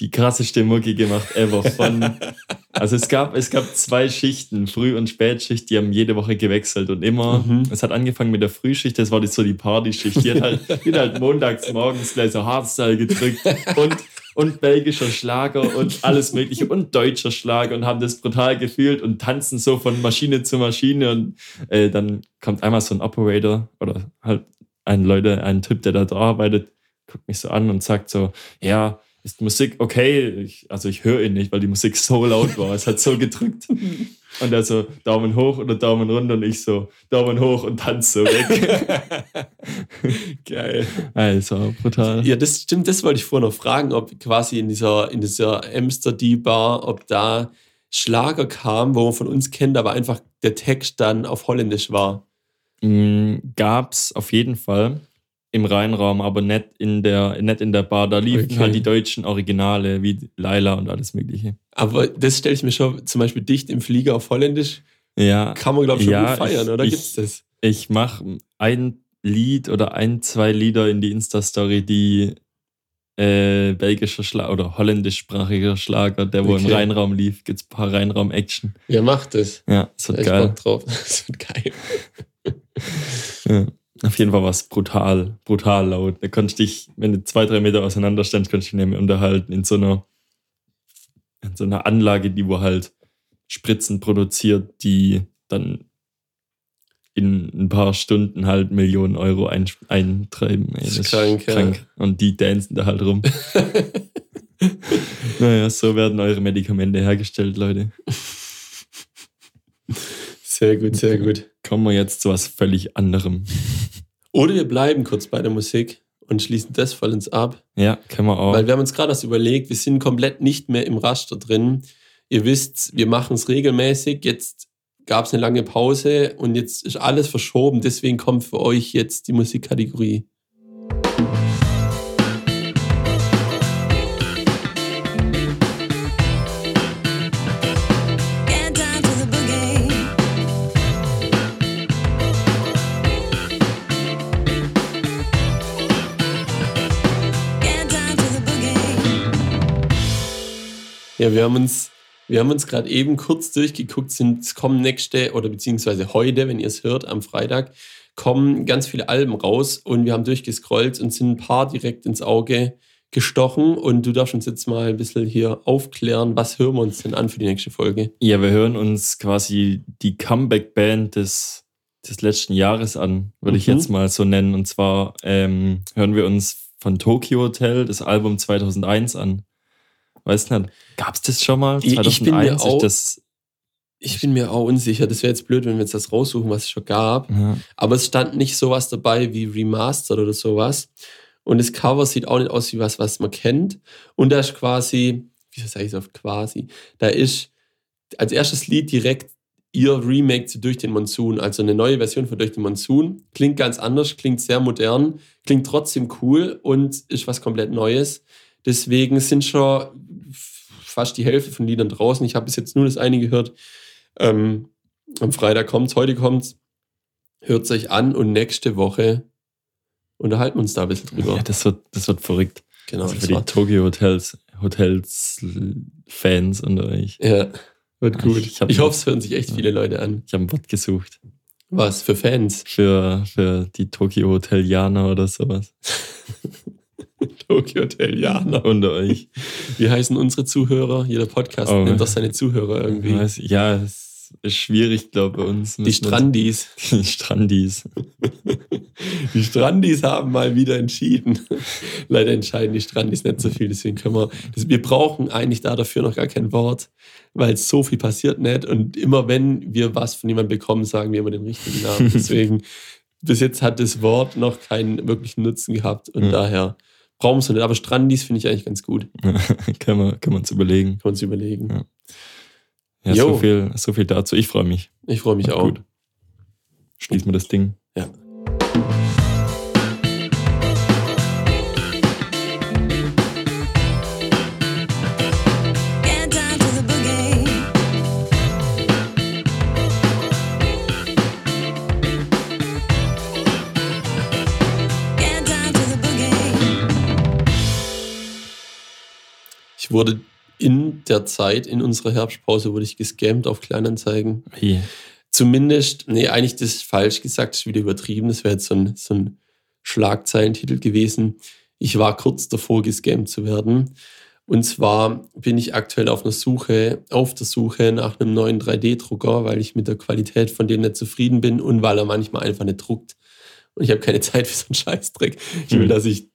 die krasseste Mucke gemacht ever von also es gab es gab zwei Schichten Früh- und Spätschicht die haben jede Woche gewechselt und immer Mhm. es hat angefangen mit der Frühschicht das war die, so die Partyschicht die hat halt, die hat halt montags morgens gleich so Hardstyle gedrückt und und belgischer Schlager und alles mögliche und deutscher Schlager und haben das brutal gefühlt und tanzen so von Maschine zu Maschine und äh, dann kommt einmal so ein Operator oder halt ein Leute, ein Typ, der da arbeitet, guckt mich so an und sagt so, ja, ist Musik okay? Ich, also ich höre ihn nicht, weil die Musik so laut war. Es hat so gedrückt. Und er so, Daumen hoch oder Daumen runter und ich so, Daumen hoch und tanz so weg. Geil. Also, brutal. Ja, das stimmt, das wollte ich vorher noch fragen, ob quasi in dieser, in dieser Amster-D-Bar, ob da Schlager kam, wo man von uns kennt, aber einfach der Text dann auf Holländisch war. Mm, Gab's auf jeden Fall im Rheinraum, aber nicht in der, nicht in der Bar. Da liefen Okay. halt die deutschen Originale wie Laila und alles Mögliche. Aber das stelle ich mir schon zum Beispiel dicht im Flieger auf Holländisch, Ja, kann man glaube ich schon Ja, gut feiern, ich- oder ich- gibt's das? ich mache ein Lied oder ein, zwei Lieder in die Insta-Story, die äh, belgischer Schlager oder holländischsprachiger Schlager, der wo im Okay. Rheinraum lief, gibt's ein paar Rheinraum-Action. Wer macht das? Ja, Da wird ich geil. Bock drauf. Das wird geil. Ja. Auf jeden Fall war es brutal, brutal laut. Da konntest dich, wenn du zwei, drei Meter auseinander standst, konntest du dich nämlich unterhalten in so einer, in so einer Anlage, die wo halt Spritzen produziert, die dann in ein paar Stunden halt Millionen Euro ein, eintreiben. Ey, Das ist krank, ja. Und die dancen da halt rum. naja, so werden eure Medikamente hergestellt, Leute. Sehr gut, sehr gut. Kommen wir jetzt zu was völlig anderem. Oder wir bleiben kurz bei der Musik und schließen das vollends ab. Ja, können wir auch. Weil wir haben uns gerade was überlegt, wir sind komplett nicht mehr im Raster drin. Ihr wisst, wir machen es regelmäßig. Jetzt gab es eine lange Pause und jetzt ist alles verschoben. Deswegen kommt für euch jetzt die Musikkategorie. Ja, wir haben uns, wir haben uns gerade eben kurz durchgeguckt, sind, es kommen nächste oder beziehungsweise heute, wenn ihr es hört, am Freitag, kommen ganz viele Alben raus und wir haben durchgescrollt und sind ein paar direkt ins Auge gestochen und du darfst uns jetzt mal ein bisschen hier aufklären, was hören wir uns denn an für die nächste Folge? Ja, wir hören uns quasi die Comeback-Band des, des letzten Jahres an, würde ich Mhm. jetzt mal so nennen. Und zwar ähm, hören wir uns von Tokyo Hotel das Album 2001 an. Weiß nicht, gab's das schon mal? Ich- ich bin mir auch- das, Ich bin mir auch unsicher, das wäre jetzt blöd, wenn wir jetzt das raussuchen, was es schon gab. ja. Aber es stand nicht sowas dabei wie Remastered oder sowas. Und das Cover sieht auch nicht aus wie was, was man kennt. Und da ist quasi, wieso sage ich es oft quasi, da ist als erstes Lied direkt ihr Remake zu Durch den Monsun, also eine neue Version von Durch den Monsun. Klingt ganz anders, klingt sehr modern, klingt trotzdem cool und ist was komplett Neues. Deswegen sind schon fast die Hälfte von Liedern draußen. Ich habe bis jetzt nur das eine gehört. Ähm, am Freitag kommt's, heute kommt's. Hört euch an und nächste Woche unterhalten wir uns da ein bisschen drüber. ja, das wird, das wird verrückt. genau, also das für die Tokyo Hotels, Hotels Fans unter euch. ja, Wird gut. Ich Ich, hab- hoffe, es hören sich echt viele Leute an. Ich habe ein Wort gesucht. Was für Fans? Für, für die Tokyo Hotelianer oder sowas. Tokyo Hotelianer. Unter euch. Wie heißen unsere Zuhörer? Jeder Podcast Oh. nennt doch seine Zuhörer irgendwie. Weiß- Ja, es ist schwierig, glaube ich, bei uns. Die Strandis. Die Strandis. Die Strandis haben mal wieder entschieden. Leider entscheiden die Strandis nicht so viel, deswegen können wir. Wir brauchen eigentlich da dafür noch gar kein Wort, weil so viel passiert nicht. Und immer wenn wir was von jemandem bekommen, sagen wir immer den richtigen Namen. Deswegen, bis jetzt hat das Wort noch keinen wirklichen Nutzen gehabt und Ja. daher brauchen wir nicht. Aber Strandis finde ich eigentlich ganz gut. wir, können wir uns überlegen. Kann man uns überlegen. Ja. Ja, so viel, so viel dazu. Ich freue mich. Ich freue mich Wird auch. gut. Schließen wir das Ding. Ja. Wurde in der Zeit, in unserer Herbstpause, wurde ich gescammt auf Kleinanzeigen. Wie? Zumindest, nee, eigentlich das ist falsch gesagt, das ist wieder übertrieben. Das wäre jetzt so ein, so ein Schlagzeilentitel gewesen. Ich war kurz davor, gescammt zu werden. Und zwar bin ich aktuell auf einer Suche, auf der Suche nach einem neuen 3D-Drucker, weil ich mit der Qualität von dem nicht zufrieden bin und weil er manchmal einfach nicht druckt. Und ich habe keine Zeit für so einen Scheißdreck. Ich will, Hm. dass ich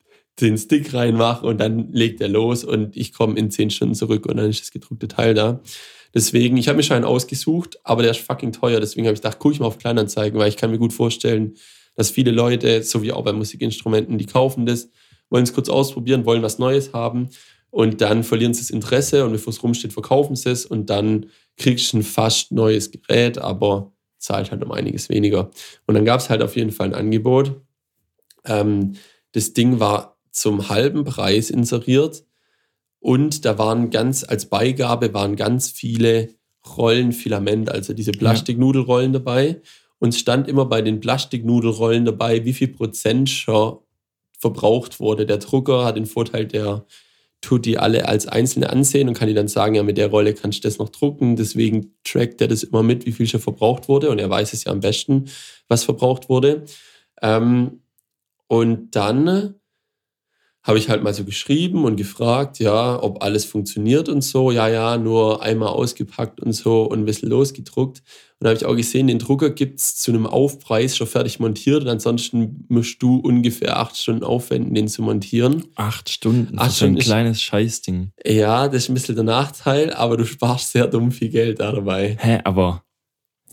den Stick reinmache und dann legt er los und ich komme in 10 Stunden zurück und dann ist das gedruckte Teil da. Deswegen, ich habe mir schon einen ausgesucht, aber der ist fucking teuer. Deswegen habe ich gedacht, gucke ich mal auf Kleinanzeigen, weil ich kann mir gut vorstellen, dass viele Leute, so wie auch bei Musikinstrumenten, die kaufen das, wollen es kurz ausprobieren, wollen was Neues haben und dann verlieren sie das Interesse und bevor es rumsteht, verkaufen sie es und dann kriegst du ein fast neues Gerät, aber zahlt halt um einiges weniger. Und dann gab es halt auf jeden Fall ein Angebot. Ähm, das Ding war zum halben Preis inseriert und da waren ganz, als Beigabe waren ganz viele Rollen Filament, also diese Plastiknudelrollen dabei. Und es stand immer bei den Plastiknudelrollen dabei, wie viel Prozent schon verbraucht wurde. Der Drucker hat den Vorteil, der tut die alle als einzelne ansehen und kann die dann sagen, ja, mit der Rolle kannst du das noch drucken. Deswegen trackt er das immer mit, wie viel schon verbraucht wurde. Und er weiß es ja am besten, was verbraucht wurde. Ähm, und dann habe ich halt mal so geschrieben und gefragt, ja, ob alles funktioniert und so. Ja, ja, nur einmal ausgepackt und so und ein bisschen losgedruckt. Und da habe ich auch gesehen, den Drucker gibt es zu einem Aufpreis schon fertig montiert. Und ansonsten musst du ungefähr acht Stunden aufwenden, den zu montieren. Acht Stunden. Acht so ein Stunden ist- kleines Scheißding. Ja, das ist ein bisschen der Nachteil, aber du sparst sehr dumm viel Geld da dabei. Hä, aber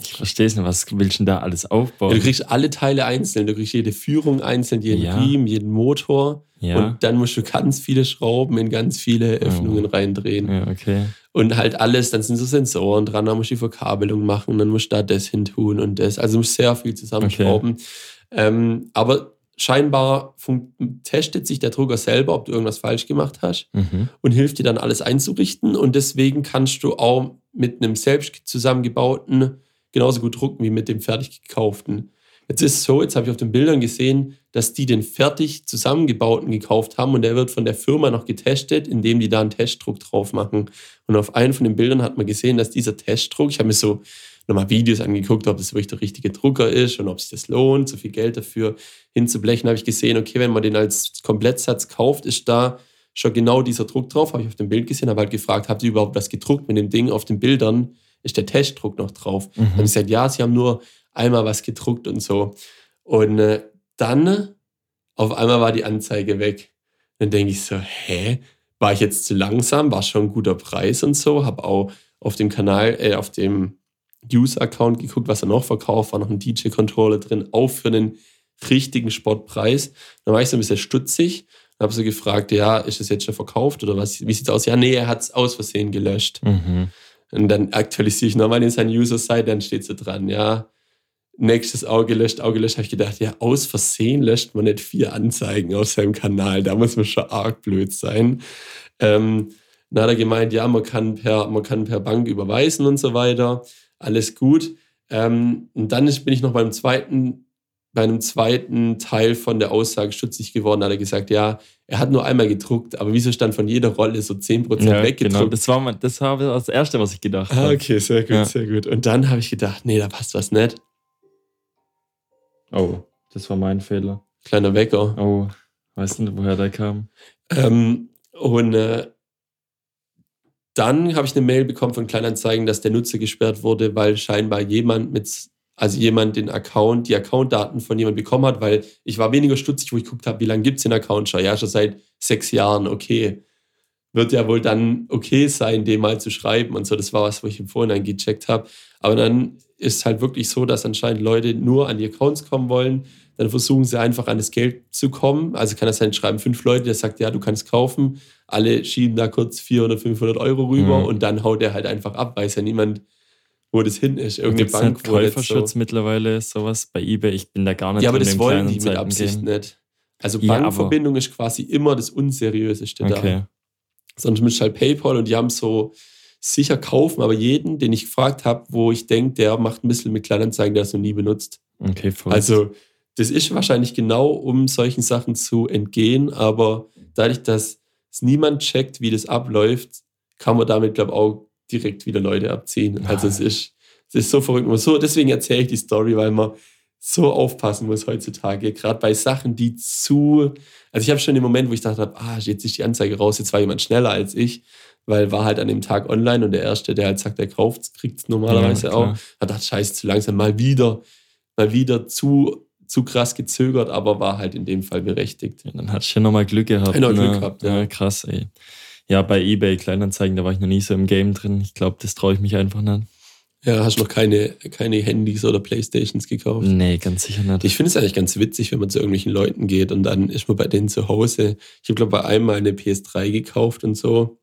ich verstehe es nicht. Was willst du denn da alles aufbauen? Du kriegst alle Teile einzeln. Du kriegst jede Führung einzeln, jeden Ja. Riemen, jeden Motor. ja. Und dann musst du ganz viele Schrauben in ganz viele Öffnungen reindrehen. ja, okay. Und halt alles, dann sind so Sensoren dran, dann musst du die Verkabelung machen, dann musst du da das hin tun und das. Also du musst sehr viel zusammenschrauben. Ähm, aber scheinbar testet sich der Drucker selber, ob du irgendwas falsch gemacht hast Mhm. und hilft dir dann alles einzurichten. Und deswegen kannst du auch mit einem selbst zusammengebauten genauso gut drucken wie mit dem fertig gekauften. Jetzt ist es so, jetzt habe ich auf den Bildern gesehen, dass die den fertig zusammengebauten gekauft haben und der wird von der Firma noch getestet, indem die da einen Testdruck drauf machen. Und auf einem von den Bildern hat man gesehen, dass dieser Testdruck, ich habe mir so nochmal Videos angeguckt, ob das wirklich der richtige Drucker ist und ob sich das lohnt, so viel Geld dafür hinzublechen, habe ich gesehen, okay, wenn man den als Komplettsatz kauft, ist da schon genau dieser Druck drauf, habe ich auf dem Bild gesehen, habe halt gefragt, habt ihr überhaupt was gedruckt mit dem Ding? Auf den Bildern ist der Testdruck noch drauf. Dann habe ich gesagt, ja, sie haben nur einmal was gedruckt und so. Und äh, dann auf einmal war die Anzeige weg. Dann denke ich so, hä? War ich jetzt zu langsam? War schon ein guter Preis und so. Habe auch auf dem Kanal, äh, auf dem User-Account geguckt, was er noch verkauft. War noch ein DJ-Controller drin, auch für einen richtigen Sportpreis. Dann war ich so ein bisschen stutzig und habe so gefragt, ja, ist das jetzt schon verkauft oder was? Wie sieht's aus? Ja, nee, er hat es aus Versehen gelöscht. Mhm. Und dann aktualisiere ich nochmal in seine User-Seite, dann steht so dran, ja, nächstes Auge löscht, Auge löscht. Habe ich gedacht, ja, aus Versehen löscht man nicht vier Anzeigen auf seinem Kanal. Da muss man schon arg blöd sein. Ähm, dann hat er gemeint, ja, man kann per, man kann per Bank überweisen und so weiter. Alles gut. Ähm, und dann ist, bin ich noch beim zweiten bei einem zweiten Teil von der Aussage stutzig geworden, hat er gesagt, ja, er hat nur einmal gedruckt, aber wieso stand von jeder Rolle so 10% Ja, weggedruckt? genau. Das war, mal- das war das Erste, was ich gedacht Ah, habe. okay, sehr gut, Ja. sehr gut. Und dann habe ich gedacht, nee, da passt was nicht. Oh, das war mein Fehler. Kleiner Wecker. Oh, weißt du, woher der kam? Ähm, und äh, dann habe ich eine Mail bekommen von Kleinanzeigen, dass der Nutzer gesperrt wurde, weil scheinbar jemand mit, also jemand den Account, die Accountdaten von jemandem bekommen hat, weil ich war weniger stutzig, wo ich geguckt habe, wie lange gibt es den Account schon? Ja, schon seit sechs Jahren, okay. Wird ja wohl dann okay sein, dem mal zu schreiben und so. Das war was, wo ich im Vorhinein gecheckt habe. Aber dann ist halt wirklich so, dass anscheinend Leute nur an die Accounts kommen wollen. Dann versuchen sie einfach an das Geld zu kommen. Also kann das sein, schreiben fünf Leute, der sagt, ja, du kannst kaufen. Alle schieben da kurz 400, 500 Euro rüber Mhm. und dann haut er halt einfach ab, weiß ja niemand, wo das hin ist. Irgendeine Bank, jetzt Käuferschutz so, mittlerweile, sowas bei Ebay? Ich bin da gar nicht Ja, aber das wollen die mit. Absicht nicht. Also Ja, aber- Bankverbindung ist quasi immer das Unseriöseste da. Okay. Sonst mischt halt PayPal und die haben so sicher kaufen, aber jeden, den ich gefragt habe, wo ich denke, der macht ein bisschen mit Kleinanzeigen, der es noch nie benutzt. Okay, voll. Also, das ist wahrscheinlich genau, um solchen Sachen zu entgehen, aber dadurch, dass es niemand checkt, wie das abläuft, kann man damit, glaube ich, auch direkt wieder Leute abziehen. Ah. Also, es ist, es ist so verrückt. So, deswegen erzähle ich die Story, weil man so aufpassen muss heutzutage, gerade bei Sachen, die zu. Also, ich habe schon den Moment, wo ich dachte, ah, jetzt ist die Anzeige raus, jetzt war jemand schneller als ich, weil war halt an dem Tag online und der Erste, der halt sagt, er kauft, kriegt es normalerweise Ja, auch. Hat gedacht, scheiße, zu langsam, mal wieder, mal wieder zu, zu krass gezögert, aber war halt in dem Fall berechtigt. Ja, dann du ja nochmal Glück gehabt. Genau, Glück ne? gehabt, ja. ja. Krass, ey. Ja, bei eBay Kleinanzeigen, da war ich noch nie so im Game drin. Ich glaube, das traue ich mich einfach nicht. Ja, hast noch keine, keine Handys oder Playstations gekauft. Nee, ganz sicher nicht. Ich finde es eigentlich ganz witzig, wenn man zu irgendwelchen Leuten geht und dann ist man bei denen zu Hause. Ich habe, glaube bei einmal eine PS3 gekauft und so.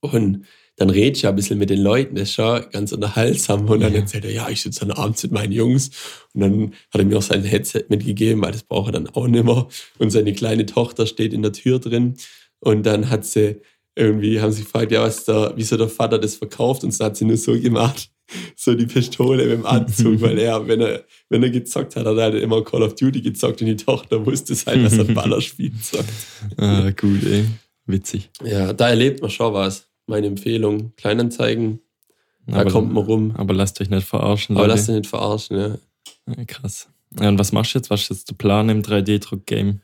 Und dann red ich ja ein bisschen mit den Leuten, das ist schon ganz unterhaltsam. Und dann Ja. erzählt er, ja, ich sitze dann abends mit meinen Jungs. Und dann hat er mir auch sein Headset mitgegeben, weil das braucht er dann auch nicht mehr. Und seine kleine Tochter steht in der Tür drin. Und dann hat sie irgendwie, haben sie gefragt, ja, was der, wieso der Vater das verkauft. Und so hat sie nur so gemacht, so die Pistole mit dem Anzug, weil er, wenn er, wenn er gezockt hat, hat er halt immer Call of Duty gezockt und die Tochter wusste es halt, dass er Ballerspiel zockt. ah, gut, ey. Witzig. Ja, da erlebt man schon was. Meine Empfehlung, Kleinanzeigen, da aber, kommt man rum. Aber lasst euch nicht verarschen, Aber Leute. lass dich nicht verarschen, ja. Ja, krass. Ja, und was machst du jetzt? Was ist jetzt der Plan im 3D-Druck-Game?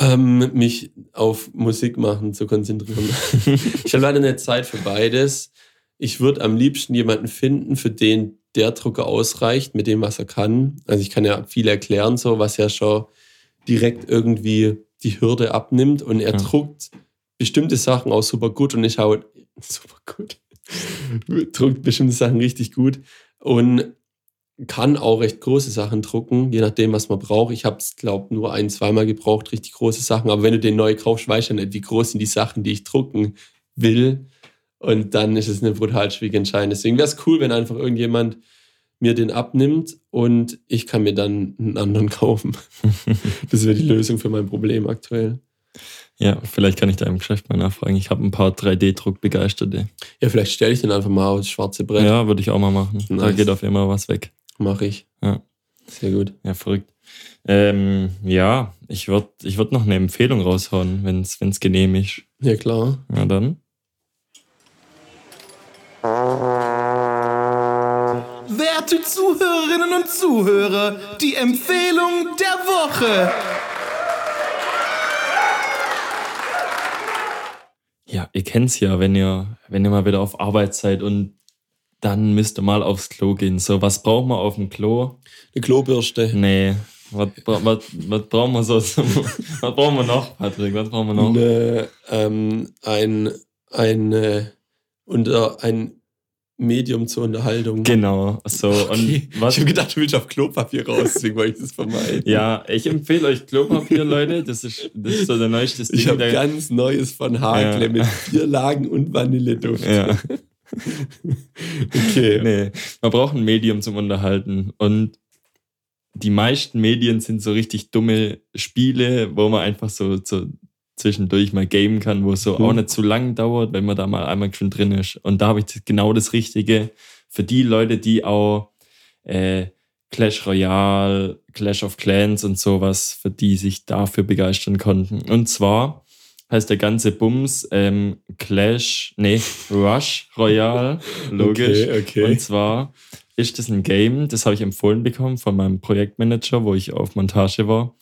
Ähm, mich auf Musik machen zu konzentrieren. ich habe leider nicht Zeit für beides. Ich würde am liebsten jemanden finden, für den der Drucker ausreicht, mit dem, was er kann. Also ich kann ja viel erklären, so was ja schon direkt irgendwie die Hürde abnimmt und er Ja. druckt bestimmte Sachen auch super gut und ich hau super gut. druckt bestimmte Sachen richtig gut und kann auch recht große Sachen drucken, je nachdem, was man braucht. Ich habe es, glaube nur ein, zweimal gebraucht, richtig große Sachen. Aber wenn du den neu kaufst, weißt du ja nicht, wie groß sind die Sachen, die ich drucken will. Und dann ist es eine brutal schwierige Entscheidung. Deswegen wäre es cool, wenn einfach irgendjemand mir den abnimmt und ich kann mir dann einen anderen kaufen. das wäre die Lösung für mein Problem aktuell. Ja, vielleicht kann ich da im Geschäft mal nachfragen. Ich habe ein paar 3D-Druck-Begeisterte. Ja, vielleicht stelle ich den einfach mal aufs schwarze Brett. Ja, würde ich auch mal machen. Da Nice. geht auf immer was weg. Mache ich. Ja. Sehr gut. Ja, verrückt. Ähm, ja, ich würde ich würd noch eine Empfehlung raushauen, wenn es genehm ist. Ja, klar. Ja, dann. Werte Zuhörerinnen und Zuhörer, die Empfehlung der Woche. Ja, ihr kennt's ja, wenn ihr, wenn ihr mal wieder auf Arbeit seid und dann müsst ihr mal aufs Klo gehen. So, was braucht man auf dem Klo? Eine Klobürste. Nee. Was, was, was brauchen wir so? was brauchen wir noch, Patrick? Was brauchen wir noch? Eine, ähm, ein, ein, äh, unter, ein Medium zur Unterhaltung. Genau. So, Okay. und was? Ich habe gedacht, du willst auf Klopapier raus, deswegen wollte ich das vermeiden. Ja, ich empfehle euch Klopapier, Leute. Das ist, das ist so der neueste Ding. Ich habe ganz Neues von Hakle Ja. mit vier Lagen und Vanilleduft. ja. Okay. Nee, man braucht ein Medium zum Unterhalten. Und die meisten Medien sind so richtig dumme Spiele, wo man einfach so, so zwischendurch mal gamen kann, wo es so Mhm. auch nicht zu lang dauert, wenn man da mal einmal schon drin ist. Und da habe ich genau das Richtige für die Leute, die auch äh, Clash Royale, Clash of Clans und sowas, für die sich dafür begeistern konnten. Und zwar heißt der ganze Bums ähm, Clash, nee, Rush Royale, logisch. Okay, okay. Und zwar ist das ein Game, das habe ich empfohlen bekommen von meinem Projektmanager, wo ich auf Montage war.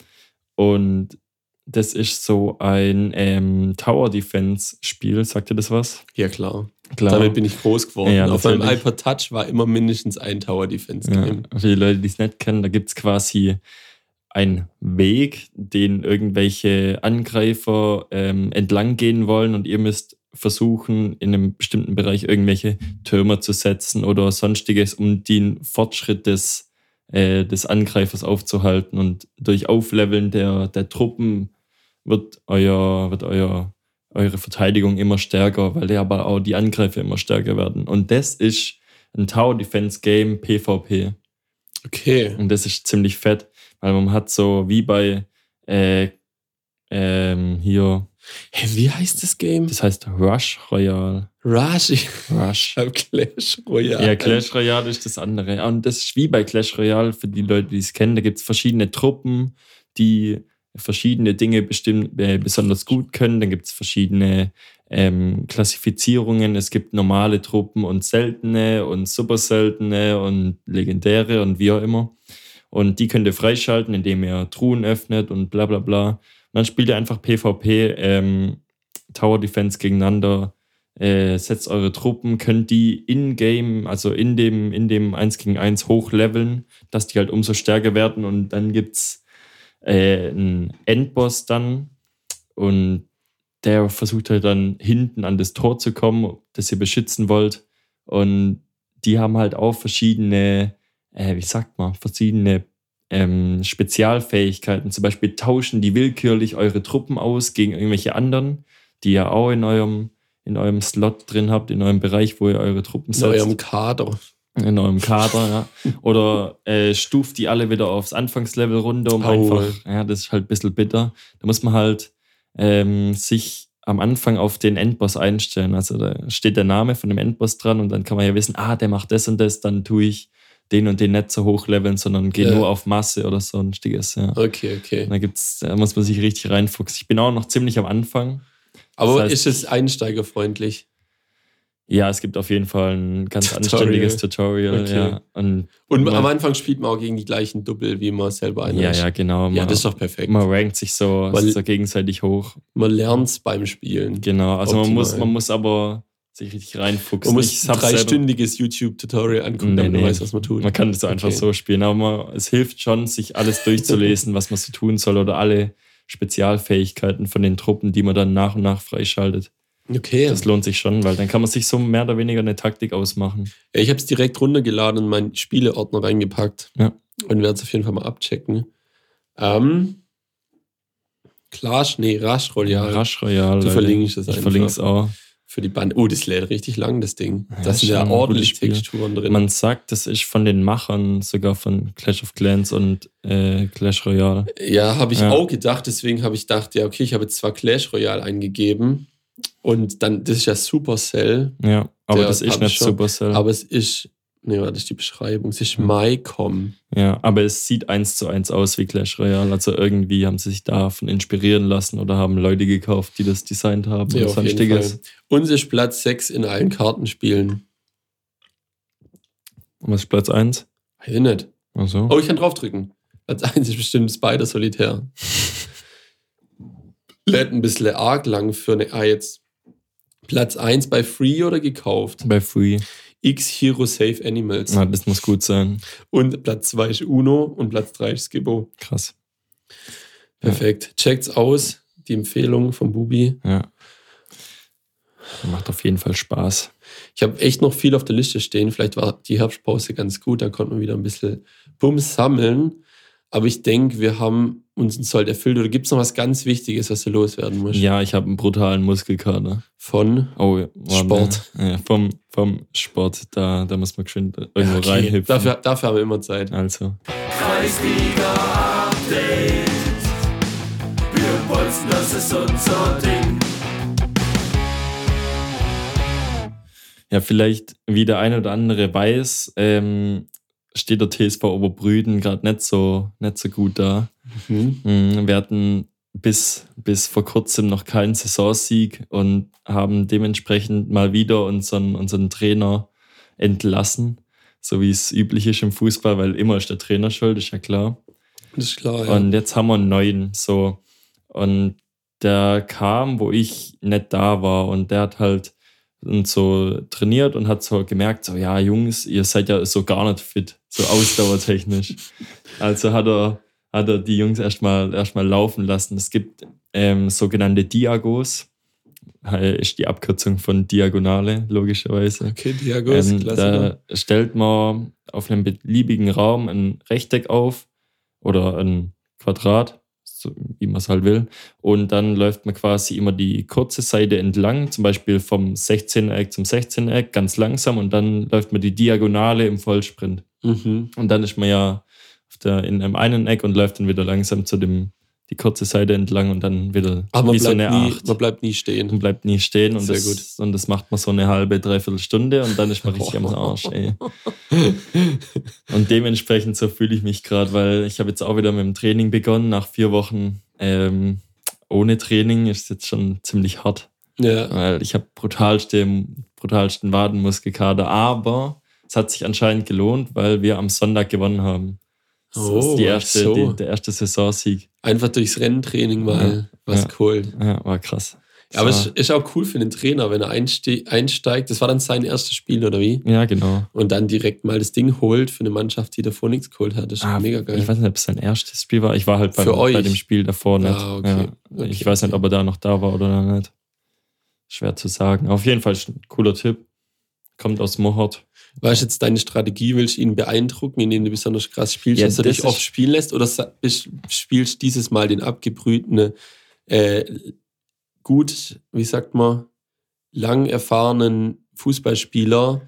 Und das ist so ein ähm, Tower Defense Spiel. Sagt ihr das was? Ja, klar. Klar. Damit bin ich groß geworden. Ja, Auf meinem iPod Touch war immer mindestens ein Tower Defense Ja, Game. für die Leute, die es nicht kennen, da gibt es quasi einen Weg, den irgendwelche Angreifer ähm, entlang gehen wollen und ihr müsst versuchen, in einem bestimmten Bereich irgendwelche Türme zu setzen oder sonstiges, um den Fortschritt des, äh, des Angreifers aufzuhalten. Und durch Aufleveln der, der Truppen wird euer, wird euer, eure Verteidigung immer stärker, weil ja aber auch die Angreifer immer stärker werden. Und das ist ein Tower Defense Game PvP. Okay. Und das ist ziemlich fett, weil man hat so wie bei äh, ähm, hier, Hä, wie heißt das Game? das heißt Rush Royale. Rush. Rush. hab Clash Royale. Ja, Clash Royale ist das andere. Und das ist wie bei Clash Royale, für die Leute, die es kennen, da gibt es verschiedene Truppen, die verschiedene Dinge bestimmt, äh, besonders gut können. Dann gibt es verschiedene ähm, Klassifizierungen. Es gibt normale Truppen und seltene und super seltene und legendäre und wie auch immer. Und die könnt ihr freischalten, indem ihr Truhen öffnet und bla bla bla. Und dann spielt ihr einfach PvP, ähm, Tower Defense gegeneinander, äh, setzt eure Truppen, könnt die in-game, also in dem, in dem 1 gegen 1 hochleveln, dass die halt umso stärker werden. Und dann gibt's äh, einen Endboss dann. Und der versucht halt dann hinten an das Tor zu kommen, das ihr beschützen wollt. Und die haben halt auch verschiedene, äh, wie sagt man, verschiedene ähm, Spezialfähigkeiten. Zum Beispiel tauschen die willkürlich eure Truppen aus gegen irgendwelche anderen, die ihr auch in eurem, in eurem Slot drin habt, in eurem Bereich, wo ihr eure Truppen In setzt. eurem Kader. In eurem Kader, ja. Oder äh, stuft die alle wieder aufs Anfangslevel runter, um Oh. einfach, ja, das ist halt ein bisschen bitter. Da muss man halt ähm, sich am Anfang auf den Endboss einstellen. Also da steht der Name von dem Endboss dran und dann kann man ja wissen, ah, der macht das und das, dann tue ich den und den nicht so hochleveln, sondern gehe Ja. nur auf Masse oder so ein Stiges, ja. Okay, okay. Da gibt's, da muss man sich richtig reinfuchsen. Ich bin auch noch ziemlich am Anfang. Aber Das heißt- ist es einsteigerfreundlich? Ja, es gibt auf jeden Fall ein ganz Tutorial. anständiges Tutorial, Okay. ja. Und Und man- am Anfang spielt man auch gegen die gleichen Double, wie man selber einer ja, ja, genau. Ja, Man- das ist doch perfekt. Man rankt sich so, Weil- so gegenseitig hoch. Man lernt es beim Spielen. Genau. Also man muss, man muss aber sich richtig reinfuchsen. Man muss Ich ein dreistündiges YouTube-Tutorial angucken, Nee, damit man nee. weiß, was man tut. Man kann das einfach Okay. so spielen, aber man, es hilft schon, sich alles durchzulesen, was man so tun soll oder alle Spezialfähigkeiten von den Truppen, die man dann nach und nach freischaltet. Okay. Das lohnt sich schon, weil dann kann man sich so mehr oder weniger eine Taktik ausmachen. Ja, ich habe es direkt runtergeladen und in meinen Spieleordner reingepackt. Ja. Und werde es auf jeden Fall mal abchecken. Ähm, Clash, nee, Rush Royale. Rush Royale. Du verlinkst es Ich einfach. verlinke es auch. Für die Band. Oh, das lädt richtig lang, das Ding. Ja, Da sind ja ordentlich. Texturen drin. Man sagt, das ist von den Machern sogar von Clash of Clans und äh, Clash Royale. Ja, habe ich Ja. auch gedacht. Deswegen habe ich gedacht, ja, okay, ich habe jetzt zwar Clash Royale eingegeben. Und dann, das ist ja Supercell. Ja, aber das ist nicht. Supercell. Aber es ist, nee, warte, die Beschreibung. Es ist Ja. MyCom. Ja, aber es sieht eins zu eins aus wie Clash Royale. Also irgendwie haben sie sich davon inspirieren lassen oder haben Leute gekauft, die das designt haben. Ja, auf jeden. Fall. Und es ist Platz 6 in allen Kartenspielen. Und was ist Platz 1? Weiß ich nicht. Also. Oh, ich kann draufdrücken. Platz 1 ist bestimmt Spider Solitär. Lädt ein bisschen arg lang für eine. Ah, jetzt. Platz 1 bei Free oder gekauft? Bei Free. X Hero Save Animals. Na, das muss gut sein. Und Platz 2 ist Uno und Platz 3 ist Skibbo. Krass. Perfekt. Checkt's aus. Die Empfehlung vom Bubi. Ja. Macht auf jeden Fall Spaß. Ich habe echt noch viel auf der Liste stehen. Vielleicht war die Herbstpause ganz gut. Da konnte man wieder ein bisschen Bums sammeln. Aber ich denke, wir haben unseren Sold erfüllt. Oder gibt es noch was ganz Wichtiges, was du loswerden musst? Ja, ich habe einen brutalen Muskelkater. Von Oh, warte. Sport. Ja, vom, vom Sport. Da, da muss man geschwind irgendwo Okay, reinhüpfen. Dafür, dafür haben wir immer Zeit. Also. Kreisliga-Update. Wir wollen, das ist unser Ding. Ja, vielleicht, wie der eine oder andere weiß, ähm, steht der TSV Oberbrüden gerade nicht so, nicht so gut da. Mhm. Mm, Wir hatten bis, bis vor kurzem noch keinen Saisonsieg und haben dementsprechend mal wieder unseren, unseren Trainer entlassen, so wie es üblich ist im Fußball, weil immer ist der Trainer schuld, ist ja klar. Das ist klar, ja. Und jetzt haben wir einen neuen, so. Und der kam, wo ich nicht da war und der hat halt und so trainiert und hat so gemerkt, so, ja, Jungs, ihr seid ja so gar nicht fit, so ausdauertechnisch. also hat er, hat er die Jungs erstmal erstmal laufen lassen. Es gibt ähm, sogenannte Diagos, äh, ist die Abkürzung von Diagonale, logischerweise. okay, Diagos, Ähm, klasse. da stellt man auf einem beliebigen Raum ein Rechteck auf oder ein Quadrat, so wie man es halt will. Und dann läuft man quasi immer die kurze Seite entlang, zum Beispiel vom 16-Eck zum 16-Eck, ganz langsam. Und dann läuft man die Diagonale im Vollsprint. Mhm. Und dann ist man ja der, in einem einen Eck und läuft dann wieder langsam zu dem, die kurze Seite entlang und dann wieder Aber man wie so bleibt, eine nie, Acht man bleibt nie stehen. bleibt nie stehen und Sehr das, gut. und das macht man so eine halbe, dreiviertel Stunde und dann ist man richtig am Arsch, ey. Und dementsprechend so fühle ich mich gerade, weil ich habe jetzt auch wieder mit dem Training begonnen. Nach vier Wochen ähm, ohne Training ist jetzt schon ziemlich hart, Ja, weil ich habe brutalste, brutalsten Wadenmuskelkater, aber es hat sich anscheinend gelohnt, weil wir am Sonntag gewonnen haben. Das Oh, ist die erste, so. die, der erste Saisonsieg. einfach durchs Renntraining mal was Ja. geholt. Ja, war krass. Ja, aber es war- ist auch cool für den Trainer, wenn er einste einsteigt. Das war dann sein erstes Spiel, oder wie? ja, genau. Und dann direkt mal das Ding holt für eine Mannschaft, die davor nichts geholt hat. Das ist Ah, mega geil. Ich weiß nicht, ob es sein erstes Spiel war. Ich war halt beim, bei dem Spiel davor nicht. Ah, okay. Ja. Ich Okay, weiß nicht, ob er da noch da war oder nicht. Schwer zu sagen. Auf jeden Fall ein cooler Tipp. Kommt aus Mohort. Weißt du jetzt deine Strategie, willst du ihn beeindrucken, indem du besonders krass spielst, Ja, dass du das dich oft spielen lässt? Oder spielst dieses Mal den abgebrühten, äh, gut, wie sagt man, lang erfahrenen Fußballspieler,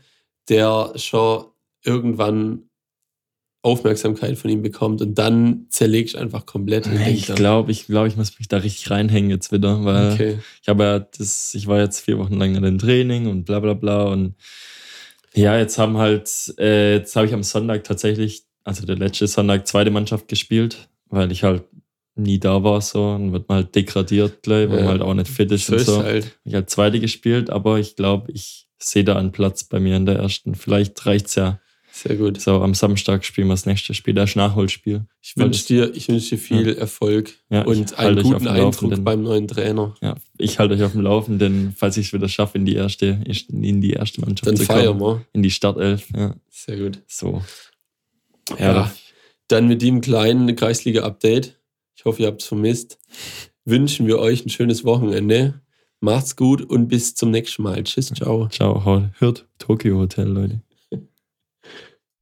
der schon irgendwann Aufmerksamkeit von ihm bekommt und dann zerlegst du einfach komplett. und Ich glaube, ich, glaub, ich muss mich da richtig reinhängen jetzt wieder, weil Okay. ich habe ja das, ich war jetzt vier Wochen lang in dem Training und bla bla bla und ja, jetzt haben halt, äh, jetzt habe ich am Sonntag tatsächlich, also der letzte Sonntag, zweite Mannschaft gespielt, weil ich halt nie da war so und wird man halt degradiert gleich, weil Ja. man halt auch nicht fit ist So und so. halt. Ich habe zweite gespielt, aber ich glaube, ich sehe da einen Platz bei mir in der ersten. Vielleicht reicht's ja. Sehr gut. So, am Samstag spielen wir das nächste Spiel, das ist Nachholspiel. Ich wünsche dir, ich wünsche dir viel Erfolg Ja, und einen guten Eindruck beim neuen Trainer. Ja, ich halte euch auf dem Laufenden, falls ich es wieder schaffe, in die erste, in die erste Mannschaft Dann zu feiern kommen. wir. In die Startelf, ja. Sehr gut. So. Ja, Ja, dann mit dem kleinen Kreisliga-Update, ich hoffe, ihr habt es vermisst, wünschen wir euch ein schönes Wochenende. Macht's gut und bis zum nächsten Mal. Tschüss, ciao. ciao, hört Tokyo Hotel, Leute.